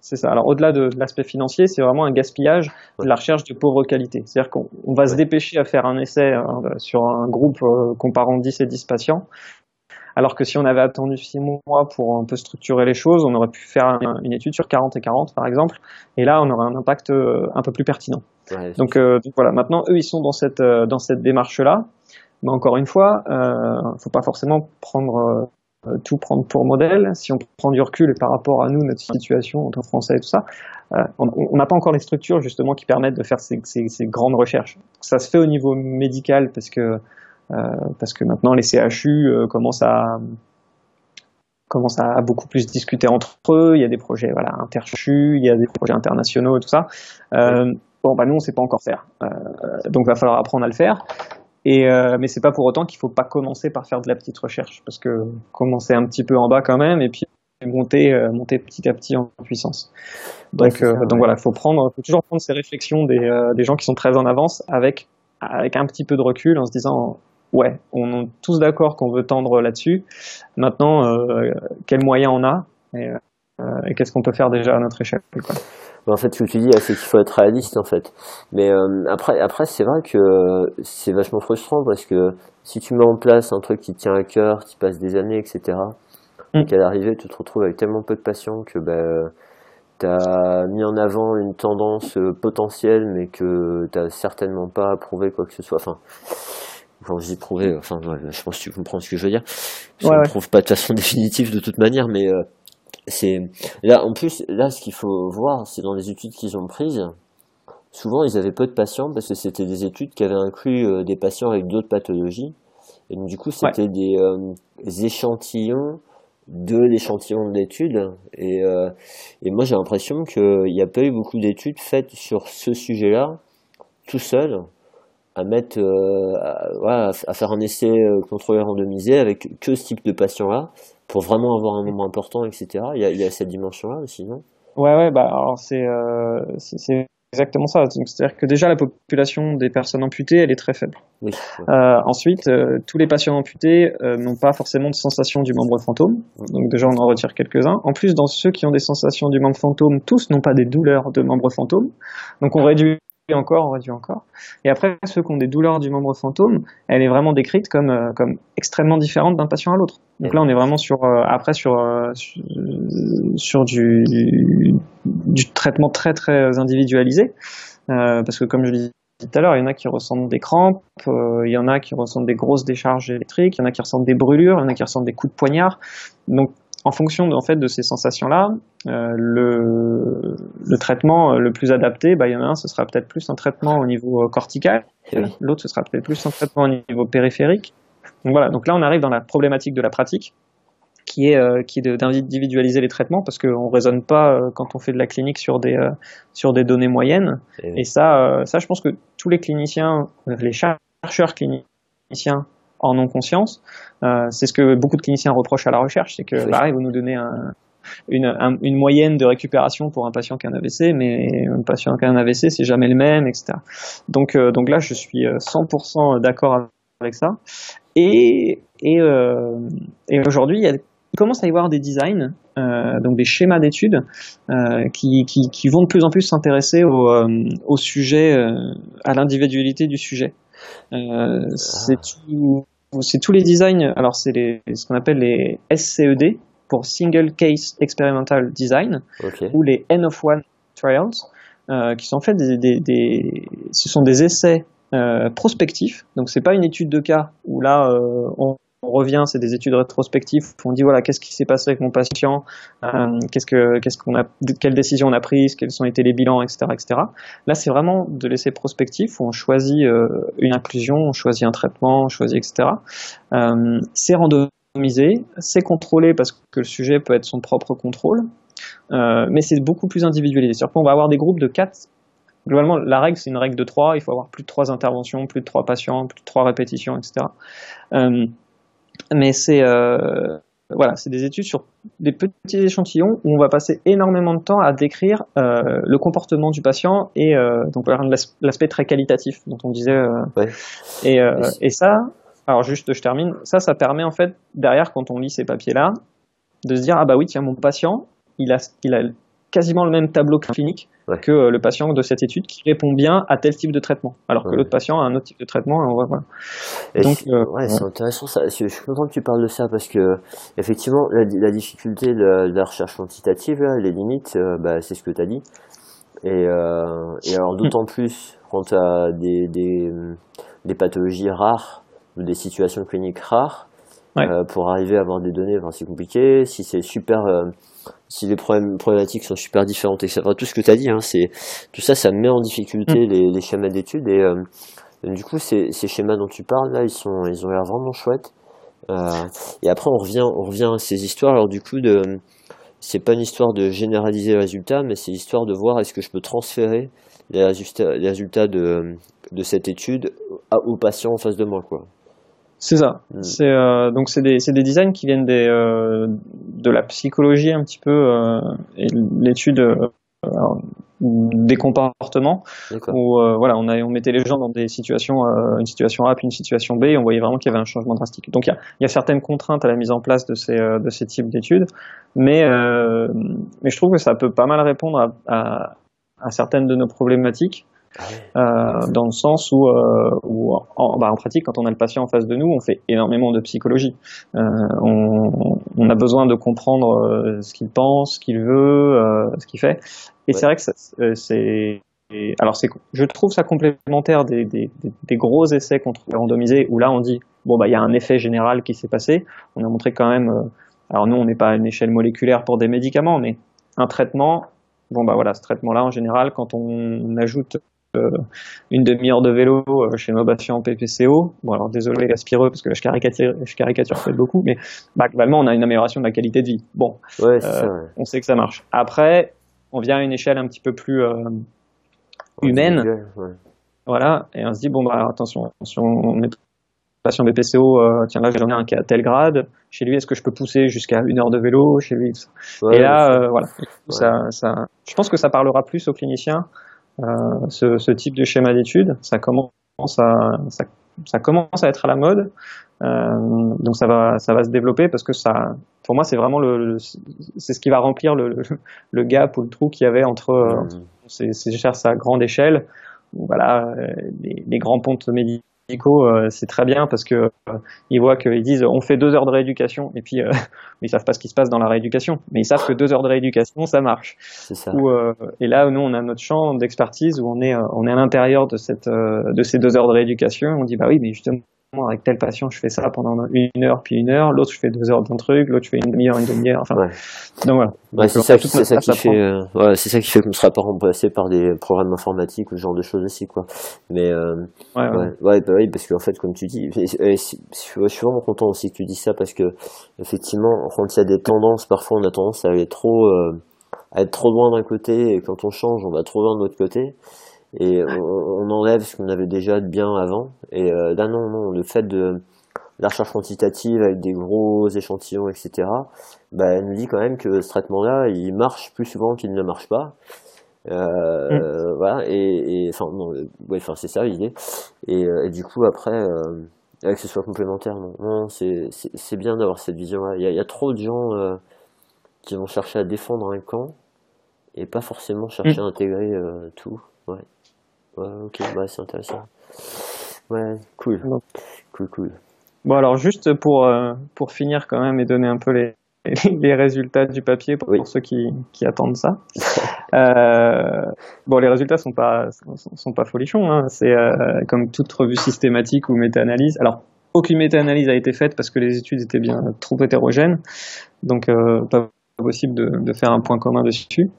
C'est ça. Alors au-delà de, de l'aspect financier, c'est vraiment un gaspillage ouais. de la recherche de pauvre qualité. C'est-à-dire qu'on va se dépêcher à faire un essai hein, sur un groupe euh, comparant 10 et 10 patients, alors que si on avait attendu six mois pour un peu structurer les choses, on aurait pu faire une étude sur 40 et 40 par exemple, et là on aurait un impact euh, un peu plus pertinent. Ouais, donc, euh, donc, voilà, maintenant eux ils sont dans cette euh, dans cette démarche là, mais encore une fois, euh, faut pas forcément prendre euh, tout prendre pour modèle. Si on prend du recul par rapport à nous, notre situation en tant que Français et tout ça, euh, on n'a pas encore les structures justement qui permettent de faire ces, ces, ces, grandes recherches. Ça se fait au niveau médical parce que parce que maintenant les CHU euh, commencent à commencent à beaucoup plus discuter entre eux. Il y a des projets voilà interchus, il y a des projets internationaux et tout ça. Euh, bon bah nous on sait pas encore faire, euh, donc va falloir apprendre à le faire. Et euh, mais c'est pas pour autant qu'il faut pas commencer par faire de la petite recherche, parce que commencer un petit peu en bas quand même, et puis monter euh, monter petit à petit en puissance. Donc ouais, ça, donc ouais. voilà, faut prendre, faut toujours prendre ces réflexions des des gens qui sont très en avance avec avec un petit peu de recul en se disant ouais, on est tous d'accord qu'on veut tendre là-dessus. Maintenant, euh, quels moyens on a et, euh, et qu'est-ce qu'on peut faire déjà à notre échelle quoi. En fait, ce que tu dis, c'est qu'il faut être réaliste, en fait. Mais euh, après, après c'est vrai que c'est vachement frustrant parce que si tu mets en place un truc qui tient à cœur, qui passe des années, etc., mm. et qu'à l'arrivée, tu te retrouves avec tellement peu de patients que ben, tu as mis en avant une tendance potentielle, mais que tu certainement pas approuvé quoi que ce soit. Enfin, quand je dis prouver, enfin, je pense que tu comprends ce que je veux dire. Ouais, on ne prouve pas de façon définitive de toute manière, mais euh, c'est là en plus là ce qu'il faut voir, c'est dans les études qu'ils ont prises. Souvent, ils avaient peu de patients parce que c'était des études qui avaient inclus euh, des patients avec d'autres pathologies. Et donc, du coup, c'était ouais. des, euh, des, échantillons de l'échantillon de l'étude. Et, euh, et moi, j'ai l'impression qu'il n'y a pas eu beaucoup d'études faites sur ce sujet-là, tout seul, à mettre euh, à, voilà, à, faire un essai euh, contrôlé randomisé avec que ce type de patient là pour vraiment avoir un nombre important etc il y a, il y a cette dimension là aussi non? Ouais ouais bah alors c'est euh, c'est exactement ça. C'est à dire que déjà la population des personnes amputées elle est très faible. Oui, ouais. euh, ensuite euh, tous les patients amputés euh, n'ont pas forcément de sensation du membre fantôme. Donc déjà on en retire quelques uns en plus dans ceux qui ont des sensations du membre fantôme tous n'ont pas des douleurs de membre fantôme. Donc on réduit encore, on réduit encore. Et après, ceux qui ont des douleurs du membre fantôme, elle est vraiment décrite comme, euh, comme extrêmement différente d'un patient à l'autre. Donc là, on est vraiment sur, euh, après, sur, euh, sur, du, traitement très, très individualisé. parce que comme je disais tout à l'heure, il y en a qui ressentent des crampes, il y en a qui ressentent des grosses décharges électriques, il y en a qui ressentent des brûlures, il y en a qui ressentent des coups de poignard. Donc en fonction de, en fait, de ces sensations-là, euh, le, le, traitement euh, le plus adapté, bah, il y en a un, ce sera peut-être plus un traitement au niveau euh, cortical, l'autre, ce sera peut-être plus un traitement au niveau périphérique. Donc voilà, donc là, on arrive dans la problématique de la pratique, qui est, euh, qui est d'individualiser les traitements, parce qu'on ne raisonne pas quand on fait de la clinique sur des, sur des données moyennes. Et, Et ça, ça, je pense que tous les cliniciens, les chercheurs cliniciens en non conscience. Euh, c'est ce que beaucoup de cliniciens reprochent à la recherche, c'est que oui. pareil, vous nous donnez une, une, moyenne de récupération pour un patient qui a un AVC, mais un patient qui a un AVC, c'est jamais le même, etc. Donc, euh, donc là, je suis 100% euh, d'accord avec ça. Et, et, euh, et aujourd'hui, il, il, commence à y avoir des designs, euh, donc des schémas d'études, qui, qui, qui, vont de plus en plus s'intéresser au, au sujet, à l'individualité du sujet. Euh, c'est tout, c'est tous les designs. Alors c'est les, ce qu'on appelle les SCED pour Single Case Experimental Design okay. ou les N of One Trials, euh, qui sont en fait des, des, des, ce sont des essais euh, prospectifs. Donc c'est pas une étude de cas où là on, on revient, c'est des études rétrospectives. On dit voilà, qu'est-ce qui s'est passé avec mon patient, euh, qu'est-ce quelles décisions on a prises, quels ont été les bilans, etc., etc. Là, c'est vraiment de l'essai prospectif où on choisit euh, une inclusion, on choisit un traitement, on choisit, etc. Euh, c'est randomisé, c'est contrôlé parce que le sujet peut être son propre contrôle, mais c'est beaucoup plus individualisé. C'est-à-dire qu'on va avoir des groupes de 4 globalement, la règle, c'est une règle de 3. Il faut avoir plus de 3 interventions, plus de 3 patients, plus de 3 répétitions, etc. mais c'est euh, voilà, c'est des études sur des petits échantillons où on va passer énormément de temps à décrire euh, le comportement du patient et euh, donc l'aspect très qualitatif dont on disait. Euh, ouais. et, euh, et ça, alors juste, je termine. Ça, ça permet en fait derrière quand on lit ces papiers-là de se dire ah bah oui tiens mon patient il a il a quasiment le même tableau clinique ouais. que euh, le patient de cette étude qui répond bien à tel type de traitement, alors que l'autre patient a un autre type de traitement. Et on va, voilà. Et Donc, euh, ouais, c'est intéressant. Ça. Je suis content que tu parles de ça parce que effectivement, la, la difficulté de, de, la recherche quantitative, là, les limites, euh, bah, c'est ce que tu as dit. Et, euh, et alors d'autant plus quand tu as des, des, des pathologies rares ou des situations cliniques rares. Euh, pour arriver à avoir des données, ben, c'est compliqué. Si c'est super, euh, si les problèmes problématiques sont super différentes, etc. Tout ce que tu as dit, hein, c'est tout ça, ça met en difficulté Mm. les, les, schémas d'études et, euh, et, du coup, ces, ces, schémas dont tu parles là, ils sont, ils ont l'air vraiment chouettes. et après, on revient, on revient à ces histoires. Alors du coup, de, c'est pas une histoire de généraliser les résultats, mais c'est l'histoire de voir est-ce que je peux transférer les résultats, les résultats de, de cette étude aux patients en face de moi, quoi. C'est ça. Mm. C'est euh, donc c'est des designs qui viennent des euh, de la psychologie un petit peu euh, et l'étude des comportements où voilà on a on mettait les gens dans des situations une situation A puis une situation B et on voyait vraiment qu'il y avait un changement drastique. Donc il y a il y a certaines contraintes à la mise en place de ces de ces types d'études, mais mais je trouve que ça peut pas mal répondre à, à, à certaines de nos problématiques. Euh, dans le sens où, euh, où en, bah en, pratique, quand on a le patient en face de nous, on fait énormément de psychologie. Euh, on, on, a besoin de comprendre ce qu'il pense, ce qu'il veut, euh, ce qu'il fait. Et ouais. c'est vrai que c'est alors c'est je trouve ça complémentaire des, des, des, gros essais contre randomisés où là on dit bon bah il y a un effet général qui s'est passé. On a montré quand même. euh, alors nous on n'est pas à une échelle moléculaire pour des médicaments, mais un traitement. Bon bah voilà, ce traitement-là en général, quand on ajoute une demi-heure de vélo euh, chez nos patients en PPCO. Bon, alors désolé l'aspireux parce que là, je caricature, je caricature peut beaucoup, mais bah, globalement, on a une amélioration de la qualité de vie. Bon, ouais, euh, ça, ouais. on sait que ça marche. Après, on vient à une échelle un petit peu plus humaine. Ouais. Voilà, et on se dit, bon, bah attention, si on est patient BPCO, euh, tiens là j'en ai un qui est à tel grade, chez lui est-ce que je peux pousser jusqu'à une heure de vélo? Chez lui ouais, Et là, euh, voilà, ça, ça, je pense que ça parlera plus aux cliniciens euh, ce, ce, type de schéma d'étude. Ça commence à ça, ça, commence à être à la mode. Euh, donc ça va ça va se développer parce que ça pour moi c'est vraiment le, le c'est ce qui va remplir le, le, gap ou le trou qu'il y avait entre mmh. ces, ces cherches à grande échelle voilà, les, les, grands pontes médicaux euh, c'est très bien parce que euh, ils voient qu'ils disent on fait deux heures de rééducation et puis euh, ils savent pas ce qui se passe dans la rééducation, mais ils savent que deux heures de rééducation ça marche. Ça. et là nous on a notre champ d'expertise où on est on est à l'intérieur de cette de ces deux heures de rééducation. On dit bah oui mais justement avec tel patient, je fais ça pendant une heure puis une heure, l'autre je fais deux heures d'un truc, l'autre je fais une demi-heure, une demi-heure, enfin. Donc voilà. c'est ça, qui, c'est ça qui fait, euh, c'est ça qui fait qu'on ne sera pas remplacé par des programmes informatiques ou ce genre de choses aussi, quoi. Mais euh, ouais, ouais. Bah oui, parce qu'en fait, comme tu dis, je suis vraiment content aussi que tu dis ça parce que effectivement, quand il y a des tendances, parfois on a tendance à aller trop, euh, à être trop loin d'un côté et quand on change, on va trop loin de l'autre côté et on, enlève ce qu'on avait déjà de bien avant. Et euh, là, non, non, le fait de la recherche quantitative avec des gros échantillons, etc., bah, elle nous dit quand même que ce traitement-là, il marche plus souvent qu'il ne marche pas. Euh, mm. Voilà, et, enfin, non, ouais, enfin, c'est ça l'idée. Et, euh, et, du coup, après, euh, que ce soit complémentaire, non, non c'est bien d'avoir cette vision-là. Il y, y a trop de gens euh, qui vont chercher à défendre un camp et pas forcément chercher mm. à intégrer tout. Ouais. Ouais, ok, bah, c'est intéressant. Ouais, cool. Cool, cool. Bon, alors juste pour, euh, pour finir quand même et donner un peu les, les résultats du papier pour, ceux qui, qui, attendent ça. euh, bon, les résultats sont pas sont, pas folichons. Hein. C'est euh, comme toute revue systématique ou méta-analyse. Alors, aucune méta-analyse a été faite parce que les études étaient bien trop hétérogènes, donc pas possible de, de, faire un point commun dessus.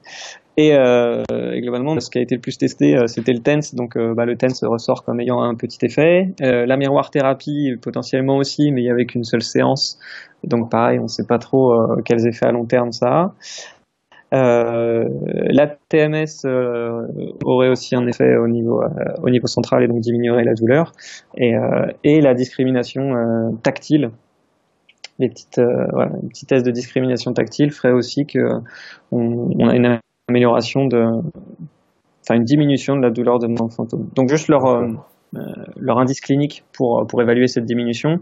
Et, euh, et, globalement, ce qui a été le plus testé, euh, c'était le TENS. Donc, euh, bah, le TENS ressort comme ayant un petit effet. Euh, la miroir thérapie, potentiellement aussi, mais il y avait qu'une seule séance. Donc, pareil, on ne sait pas trop quels effets à long terme ça a. la TMS aurait aussi un effet au niveau, au niveau central et donc diminuerait la douleur. Et, et la discrimination tactile, les petites, voilà, les petits tests de discrimination tactile feraient aussi que on, on a une amélioration de, enfin une diminution de la douleur de mon fantôme. Donc juste leur euh, euh, leur indice clinique pour pour évaluer cette diminution.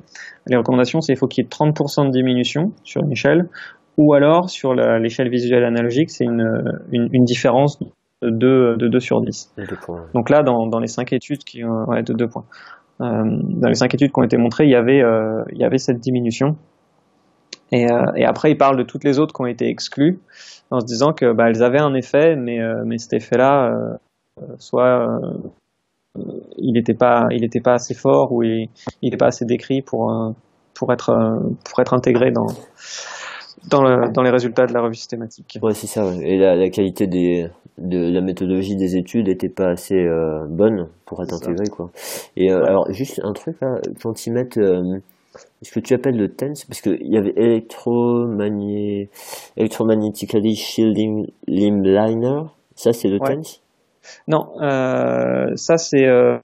Les recommandations, c'est il faut qu'il y ait 30% de diminution sur une échelle, ou alors sur l'échelle visuelle analogique, c'est une, une, une, différence de 2, de 2 sur 10. Donc là, dans, dans les 5 études qui ont, ouais, de 2 points. Euh, dans les 5 études qui ont été montrées, il y avait, euh, il y avait cette diminution. Et, euh, et, après, il parle de toutes les autres qui ont été exclues en se disant que bah, elles avaient un effet, mais, euh, mais cet effet-là, euh, soit il n'était pas, il était pas assez fort ou il n'était pas assez décrit pour, pour, être, pour être intégré dans, dans, le, dans, les résultats de la revue systématique. Ouais, c'est ça. Et la, la, qualité des, de la méthodologie des études n'était pas assez euh, bonne pour être intégrée, quoi. Et euh, alors, juste un truc là, quand ils mettent euh, ce que tu appelles le TENS, parce qu'il y avait. Electromagnetically Shielding Limb Liner, ça c'est le TENS Non, euh, ça c'est euh,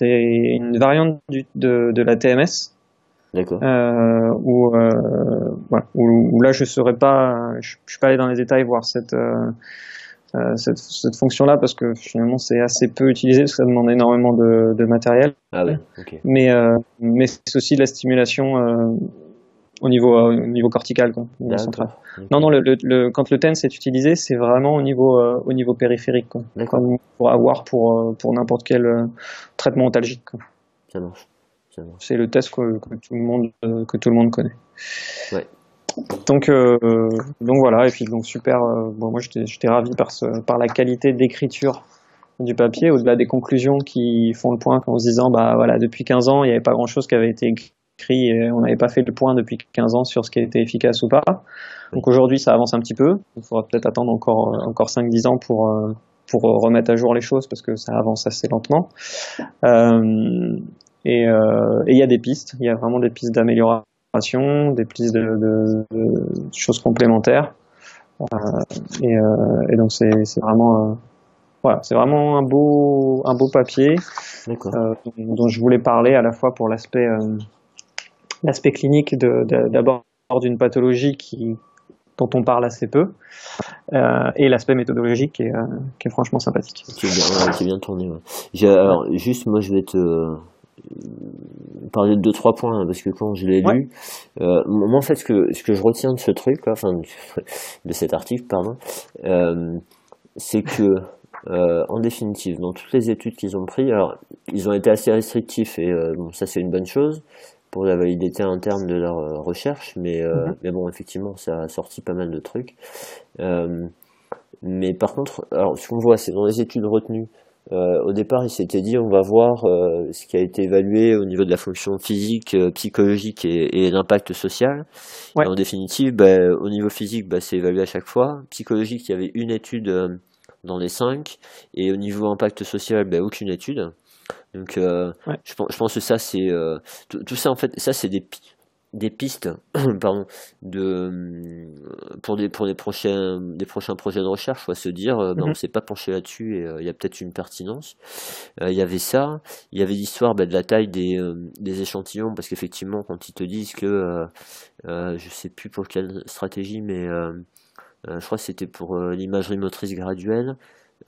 une variante du, de, de la TMS. D'accord. Euh, où, euh, où, où, là je serais pas, je, je suis pas allé dans les détails voir cette euh, euh, cette, cette fonction-là parce que finalement c'est assez peu utilisé parce que ça demande énormément de, de matériel. Ah ouais, Mais euh, mais c'est aussi la stimulation euh, au niveau au niveau cortical quoi, au niveau central. Non non le, le, quand le TENS est utilisé c'est vraiment au niveau au niveau périphérique quoi. Comme pour avoir pour pour n'importe quel traitement ontalgique. Quoi. Ça marche. C'est le test que, que, tout le monde que tout le monde connaît. Ouais. Donc, euh, donc voilà, et puis donc super. Euh, moi j'étais ravi par, la qualité d'écriture du papier, au-delà des conclusions qui font le point en se disant, bah voilà, depuis 15 ans, il n'y avait pas grand-chose qui avait été écrit et on n'avait pas fait le point depuis 15 ans sur ce qui était efficace ou pas. Donc aujourd'hui, ça avance un petit peu. Il faudra peut-être attendre encore encore 5-10 ans pour euh, pour remettre à jour les choses parce que ça avance assez lentement. Et il y a des pistes, il y a vraiment des pistes d'amélioration des pistes de, de, de, choses complémentaires. Euh, et, euh, et, donc c'est vraiment euh, voilà, c'est vraiment un beau un beau papier euh, dont je voulais parler à la fois pour l'aspect l'aspect clinique d'abord d'une pathologie qui dont on parle assez peu, euh, et l'aspect méthodologique qui est, qui est, franchement sympathique. Qui est bien, qui est bien tourné. Ouais. Alors, juste, moi, je vais te, parler de deux trois points hein, parce que quand je l'ai lu, euh, moi en fait ce que ce que je retiens de ce truc, enfin de cet article pardon, euh, c'est que en définitive, dans toutes les études qu'ils ont pris, alors ils ont été assez restrictifs et bon, ça c'est une bonne chose pour la validité interne de leur recherche, mais, mhm. mais bon, effectivement, ça a sorti pas mal de trucs. mais par contre, alors ce qu'on voit, c'est dans les études retenues, euh, au départ, il s'était dit on va voir euh, ce qui a été évalué au niveau de la fonction physique, euh, psychologique et, et l'impact social. Et en définitive, bah, au niveau physique, bah, c'est évalué à chaque fois. Psychologique, il y avait une étude dans les cinq, et au niveau impact social, bah, aucune étude. Donc, je, pense, je pense que ça, c'est tout, tout, ça en fait, ça c'est des des pistes pardon, de, euh, pour, des, pour des, prochains, des prochains projets de recherche, faut se dire, euh, ben, on mhm. s'est pas penché là-dessus et euh, il y a peut-être une pertinence. Il y avait ça, il y avait l'histoire ben, de la taille des, des échantillons, parce qu'effectivement, quand ils te disent que, je sais plus pour quelle stratégie, mais je crois que c'était pour l'imagerie motrice graduelle,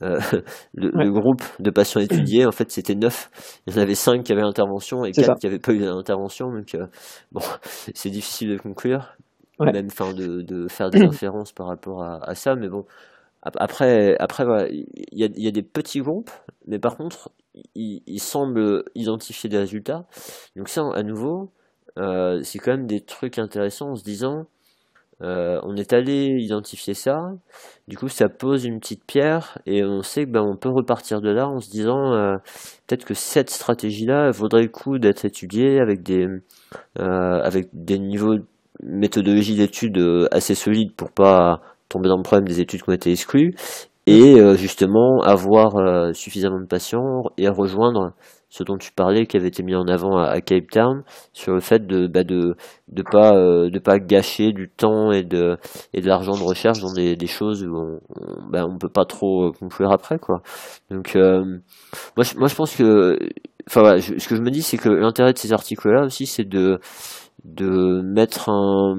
euh, le, groupe de patients étudiés, en fait, c'était neuf. Il y en avait cinq qui avaient l'intervention et quatre qui n'avaient pas eu d'intervention. Donc, euh, bon, c'est difficile de conclure, même enfin, de, de, faire des inférences par rapport à, à ça. Mais bon, après, après il y, a, y, a, des petits groupes, mais par contre, ils, ils semblent identifier des résultats. Donc, ça, à nouveau, euh, c'est quand même des trucs intéressants en se disant euh, on est allé identifier ça. Du coup, ça pose une petite pierre et on sait que ben, on peut repartir de là en se disant euh, peut-être que cette stratégie-là vaudrait le coup d'être étudiée avec des euh, avec des niveaux de méthodologie d'études assez solides pour pas tomber dans le problème des études qui ont été exclues et justement avoir suffisamment de patients et rejoindre ce dont tu parlais qui avait été mis en avant à, Cape Town sur le fait de bah de de pas euh, de pas gâcher du temps et de et de l'argent de recherche dans des, des choses où on, on, bah, on peut pas trop euh, conclure après quoi. Donc euh, moi moi je pense que enfin voilà, ce que je me dis c'est que l'intérêt de ces articles là aussi c'est de de mettre un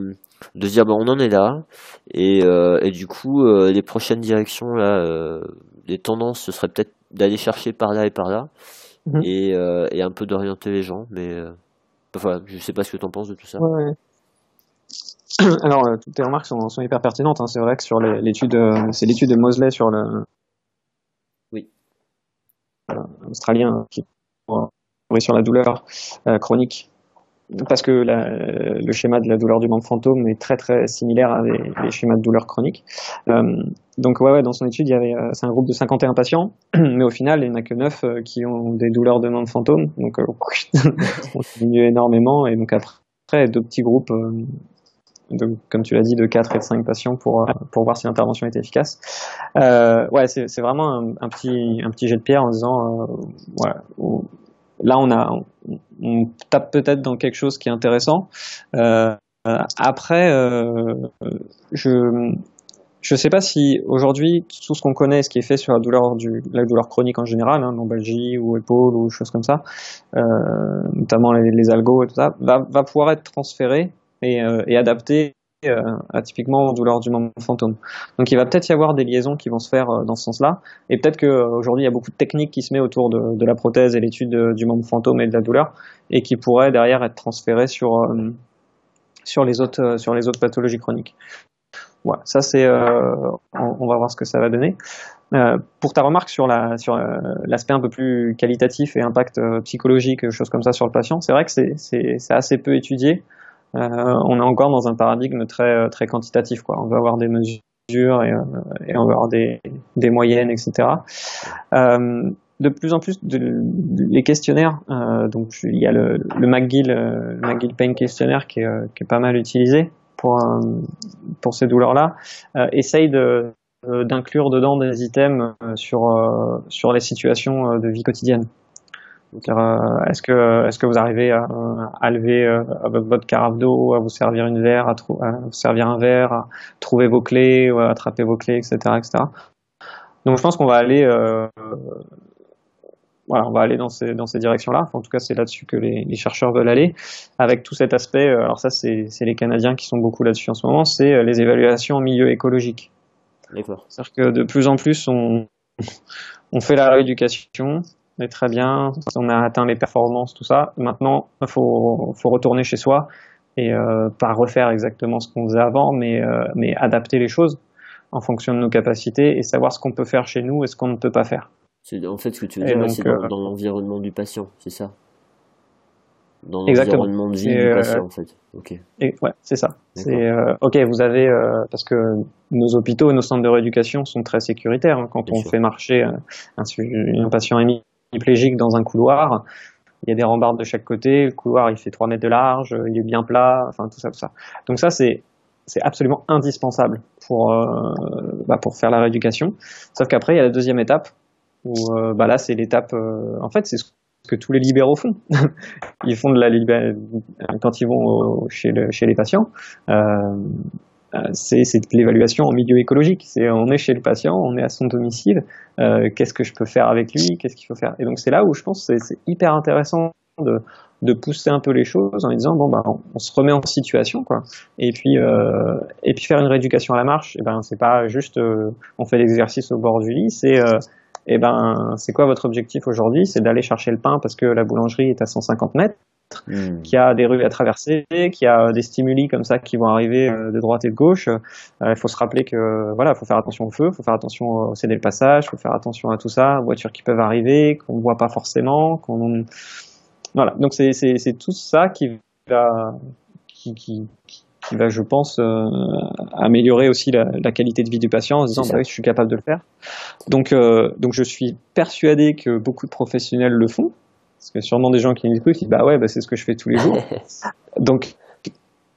de se dire bah on en est là et et du coup les prochaines directions là les tendances ce serait peut-être d'aller chercher par là et par là Mhm. et, euh, et, un peu d'orienter les gens. Mais euh, enfin, je sais pas ce que tu en penses de tout ça. Ouais. Alors, euh, toutes tes remarques sont, sont hyper pertinentes. Hein. C'est vrai que sur l'étude, c'est l'étude de Mosley sur le. Oui. australien qui sur la douleur chronique parce que le schéma de la douleur du membre fantôme est très très similaire à les, schémas de douleur chronique. Euh, donc ouais, ouais, dans son étude, il y avait, euh, c'est un groupe de 51 patients, mais au final, il n'y en a que 9 euh, qui ont des douleurs de membre fantôme, donc euh, on diminue énormément, et donc après, deux petits groupes, comme tu l'as dit, de 4 et de 5 patients pour, pour voir si l'intervention était efficace. ouais, c'est vraiment un, un, petit, un petit jet de pierre en disant, voilà, là on a on tape peut-être dans quelque chose qui est intéressant. Euh, après, euh, je je sais pas si aujourd'hui tout ce qu'on connaît, ce qui est fait sur la douleur du la douleur chronique en général, hein, lombalgie ou épaule ou choses comme ça, euh, notamment les, algos et tout ça, va, pouvoir être transféré et, euh, et adapté euh, typiquement aux douleurs du membre fantôme. Donc il va peut-être y avoir des liaisons qui vont se faire euh, dans ce sens-là, et peut-être qu'aujourd'hui il y a beaucoup de techniques qui se met autour de, la prothèse et l'étude du membre fantôme et de la douleur, et qui pourraient derrière être transférées sur euh, sur les autres sur les autres pathologies chroniques. Voilà, ça c'est, on, on, va voir ce que ça va donner. Euh, pour ta remarque sur la sur l'aspect un peu plus qualitatif et impact psychologique, choses comme ça sur le patient, c'est vrai que c'est c'est assez peu étudié. Euh, on est encore dans un paradigme très euh, très quantitatif. Quoi. On va avoir des mesures et, euh, et on va avoir des, des moyennes, etc. de plus en plus, de, les questionnaires, donc il y a le, le McGill, McGill Pain Questionnaire qui est, qui est pas mal utilisé pour pour ces douleurs-là, essaye de d'inclure dedans des items sur sur les situations de vie quotidienne. Euh, est-ce que est-ce que vous arrivez à, à lever euh, votre carafe d'eau, à vous servir une verre, à, à, vous servir un verre, à trouver vos clés, ou à attraper vos clés, etc., etc. Donc je pense qu'on va aller euh, voilà, on va aller dans ces dans ces directions-là. en tout cas, c'est là-dessus que les, les, chercheurs veulent aller, avec tout cet aspect. Alors ça, c'est les Canadiens qui sont beaucoup là-dessus en ce moment. C'est les évaluations en milieu écologique. D'accord. C'est-à-dire que de plus en plus, on on fait la rééducation, très bien, on a atteint les performances, tout ça. Maintenant, il faut, faut retourner chez soi et euh, pas refaire exactement ce qu'on faisait avant, mais, euh, mais adapter les choses. en fonction de nos capacités et savoir ce qu'on peut faire chez nous et ce qu'on ne peut pas faire. En fait, ce que tu veux dire, c'est dans, l'environnement du patient, c'est ça? Dans l'environnement de vie du patient, en fait. Ok. Et, ouais, c'est ça. C'est ok. Vous avez parce que nos hôpitaux, nos centres de rééducation sont très sécuritaires. Hein. Quand on fait marcher un, un patient hémiplégique dans un couloir, il y a des rambardes de chaque côté, le couloir il fait 3 mètres de large, il est bien plat, enfin tout ça, tout ça. Donc ça c'est c'est absolument indispensable pour euh, bah, pour faire la rééducation. Sauf qu'après il y a la deuxième étape où euh, bah là c'est l'étape, euh, en fait c'est ce que tous les libéraux font. ils font de la libération quand ils vont chez, le, chez les patients. Euh, c'est l'évaluation en milieu écologique. C'est on est chez le patient, on est à son domicile. Euh, qu'est-ce que je peux faire avec lui? Qu'est-ce qu'il faut faire? Et donc c'est là où je pense c'est hyper intéressant de, de pousser un peu les choses en disant bon bah on, se remet en situation quoi. Et puis euh, et puis faire une rééducation à la marche. Et eh ben c'est pas juste euh, on fait l'exercice au bord du lit. C'est et eh ben c'est quoi votre objectif aujourd'hui? C'est d'aller chercher le pain parce que la boulangerie est à 150 mètres Hmm. qui a des rues à traverser, qui a des stimuli comme ça qui vont arriver euh, de droite et de gauche. Euh, il faut se rappeler que voilà, faut faire attention au feu, faut faire attention au céder le passage, faut faire attention à tout ça, voitures qui peuvent arriver, qu'on ne voit pas forcément, qu'on voilà. Donc c'est c'est tout ça qui va qui, qui, qui va, je pense, euh, améliorer aussi la, la, qualité de vie du patient en se disant bah oui, je suis capable de le faire. Donc, donc je suis persuadé que beaucoup de professionnels le font. Parce que sûrement des gens qui m'écoutent, disent bah ouais, bah, c'est ce que je fais tous les jours. donc,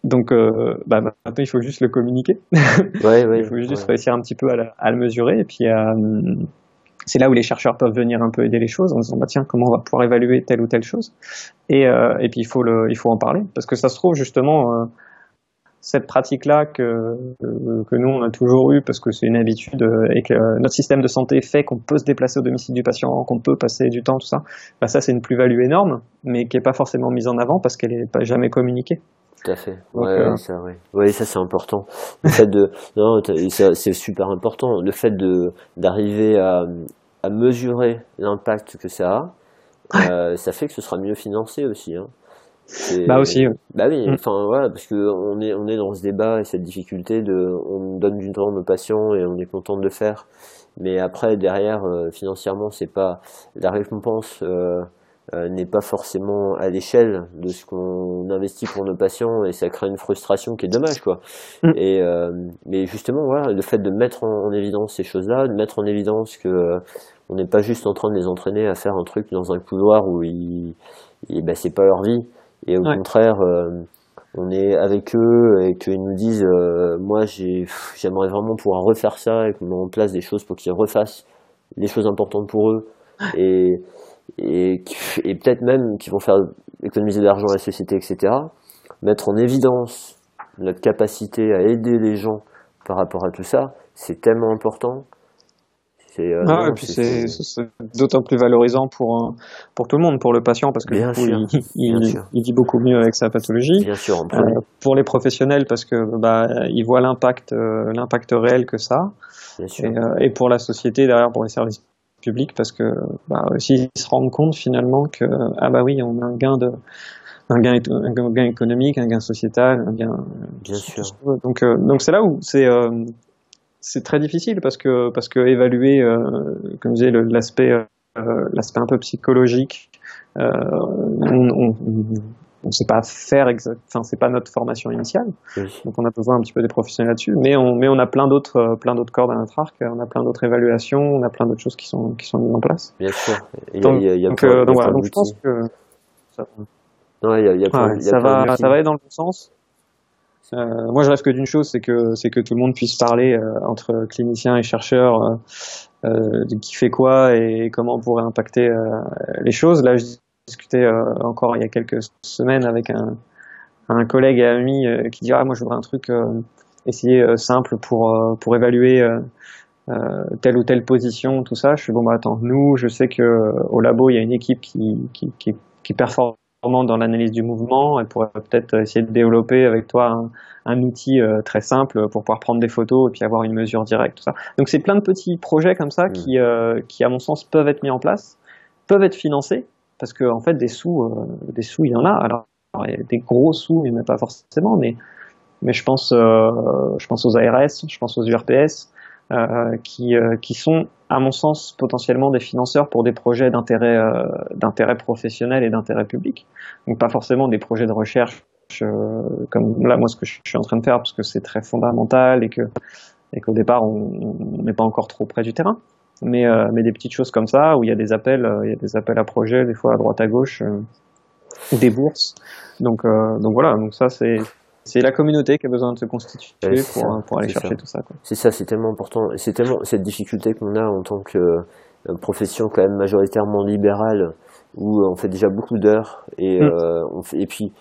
donc euh, bah, maintenant il faut juste le communiquer. Ouais, ouais, il faut juste réussir un petit peu à, à le mesurer. Et puis euh, c'est là où les chercheurs peuvent venir un peu aider les choses en disant bah tiens comment on va pouvoir évaluer telle ou telle chose. Et, euh, et puis il faut le, il faut en parler parce que ça se trouve justement euh, cette pratique-là que, que nous on a toujours eu parce que c'est une habitude euh, et que notre système de santé fait qu'on peut se déplacer au domicile du patient, qu'on peut passer du temps, tout ça, bah ça c'est une plus-value énorme, mais qui n'est pas forcément mise en avant parce qu'elle n'est pas jamais communiquée. Tout à fait. ouais, euh, ça, ouais. ça c'est important. Le fait de, non, c'est super important. Le fait de d'arriver à, à mesurer l'impact que ça a, euh, ça fait que ce sera mieux financé aussi. Hein. Bah aussi. Bah oui, mm. enfin voilà, parce que on est on est dans ce débat et cette difficulté de on donne du temps à nos patients et on est content de le faire, mais après derrière euh, financièrement c'est pas la récompense euh, euh, n'est pas forcément à l'échelle de ce qu'on investit pour nos patients et ça crée une frustration qui est dommage quoi. Mm. Et mais justement voilà, le fait de mettre en, évidence ces choses-là, de mettre en évidence que on n'est pas juste en train de les entraîner à faire un truc dans un couloir où ils, ils ben, c'est pas leur vie et au contraire, euh, on est avec eux et qu'ils nous disent euh, moi j'aimerais vraiment pouvoir refaire ça et qu'on met en place des choses pour qu'ils refassent les choses importantes pour eux. Et, et, et peut-être même qu'ils vont faire économiser de l'argent à la société, etc. Mettre en évidence notre capacité à aider les gens par rapport à tout ça, c'est tellement important euh, ah, et puis c'est d'autant plus valorisant pour euh, pour tout le monde, pour le patient parce que il, il, dit beaucoup mieux avec sa pathologie. Bien sûr. Euh, pour les professionnels parce que bah ils voient l'impact l'impact réel que ça. Bien sûr. Et, et, pour la société derrière pour les services publics parce que bah aussi ils se rendent compte finalement que ah bah oui on a un gain de un gain, un gain économique, un gain sociétal, un gain. Bien sûr. Donc, donc c'est là où c'est c'est très difficile parce que parce que évaluer, euh, comme je disais, l'aspect euh, l'aspect un peu psychologique, euh, on, on, sait pas faire exact, enfin c'est pas notre formation initiale, donc on a besoin un petit peu des professionnels là-dessus, mais on mais on a plein d'autres plein d'autres cordes à notre arc, on a plein d'autres évaluations, on a plein d'autres choses qui sont qui sont mises en place. Bien sûr. donc, voilà, donc je pense que ça, ça va ça va aller dans le bon sens. Euh, moi, je rêve que d'une chose, c'est que c'est que tout le monde puisse parler euh, entre cliniciens et chercheurs euh, de qui fait quoi et comment on pourrait impacter les choses. Là, je discutais encore il y a quelques semaines avec un, un collègue et ami qui dit ah moi je voudrais un truc essayer simple pour pour évaluer telle ou telle position, tout ça. Je suis bon bah attends, nous, je sais que au labo il y a une équipe qui qui qui, qui performe dans l'analyse du mouvement. Elle pourrait peut-être essayer de développer avec toi un, outil euh, très simple pour pouvoir prendre des photos et puis avoir une mesure directe. Tout ça. Donc c'est plein de petits projets comme ça mm. qui, euh, qui, à mon sens, peuvent être mis en place, peuvent être financés parce qu'en en fait des sous, euh, des sous il y en a. Alors des gros sous, il n'y en a pas forcément, mais mais je pense, je pense aux ARS, je pense aux URPS. Qui, qui sont, à mon sens, potentiellement des financeurs pour des projets d'intérêt d'intérêt professionnel et d'intérêt public. Donc pas forcément des projets de recherche comme là moi ce que je suis en train de faire parce que c'est très fondamental et que et qu'au départ on n'est pas encore trop près du terrain mais, euh, mais des petites choses comme ça où il y a des appels, euh, il y a des appels à projets des fois à droite à gauche, euh, des bourses. Donc donc voilà, donc ça c'est c'est la communauté qui a besoin de se constituer pour, pour aller chercher tout ça. C'est ça, c'est tellement important. C'est tellement cette difficulté qu'on a en tant que profession quand même majoritairement libérale où on fait déjà beaucoup d'heures et mm. on fait, et puis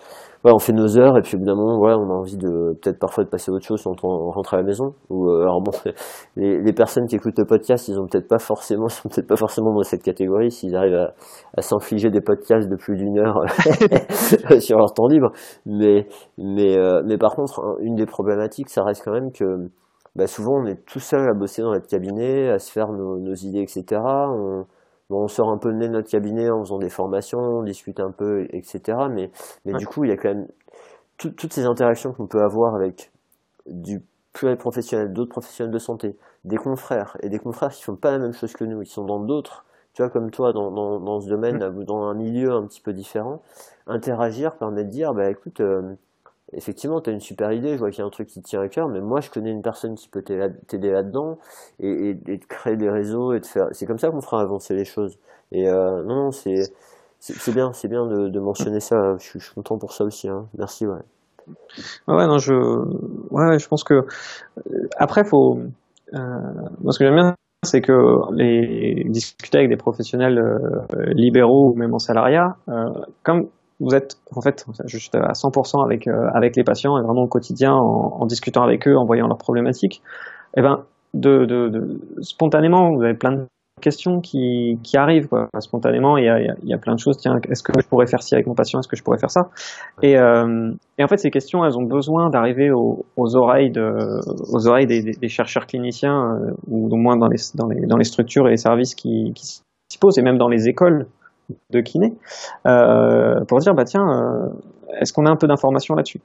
on fait nos heures et puis évidemment voilà, on a envie de peut-être parfois de passer à autre chose quand on rentre à la maison. Ou euh, alors bon, les, les, personnes qui écoutent le podcast, ils ont peut-être pas forcément, sont peut-être pas forcément dans cette catégorie s'ils arrivent à, à s'infliger des podcasts de plus d'une heure sur leur temps libre. Mais mais euh, mais par contre, une des problématiques, ça reste quand même que bah, souvent on est tout seul à bosser dans notre cabinet, à se faire nos, nos idées, etc. On, on sort un peu de notre cabinet en faisant des formations, on discute un peu, etc. Mais, mais du coup, il y a quand même toutes ces interactions qu'on peut avoir avec du pluriel professionnel, d'autres professionnels de santé, des confrères, et des confrères qui font pas la même chose que nous, ils sont dans d'autres, tu vois, comme toi, dans, dans, dans ce domaine, mmh. dans un milieu un petit peu différent. Interagir permet de dire, bah écoute, euh, effectivement, tu as une super idée, je vois qu'il y a un truc qui te tient à cœur, mais moi, je connais une personne qui peut t'aider là-dedans et, de créer des réseaux et de faire. C'est comme ça qu'on fera avancer les choses. Et euh, non, c'est c'est bien, c'est bien de, mentionner ça. Je, suis content pour ça aussi. Hein. Merci, ouais. Ouais, non, je, ouais, je pense que après, faut. Euh, moi, ce que j'aime bien, c'est que les discuter avec des professionnels euh, libéraux ou même en salariat, comme vous êtes en fait juste à 100% avec euh, avec les patients et vraiment au quotidien en, discutant avec eux, en voyant leurs problématiques, et eh ben de, de, de, spontanément vous avez plein de questions qui, qui arrivent quoi. spontanément. Il y a, il y a plein de choses. Tiens, est-ce que je pourrais faire ci avec mon patient? Est-ce que je pourrais faire ça? Et, euh, et en fait, ces questions, elles ont besoin d'arriver aux, aux, oreilles de, aux oreilles des, des chercheurs cliniciens euh, ou au moins dans les, dans les dans les structures et les services qui, qui s'y posent et même dans les écoles de kiné euh, pour dire bah tiens euh, est-ce qu'on a un peu d'informations là-dessus?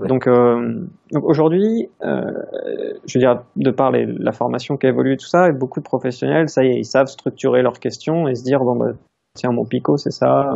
Donc, euh, donc aujourd'hui je veux dire de par la formation qui a évolué tout ça et beaucoup de professionnels ça y est ils savent structurer leurs questions et se dire bon bah tiens mon picot c'est ça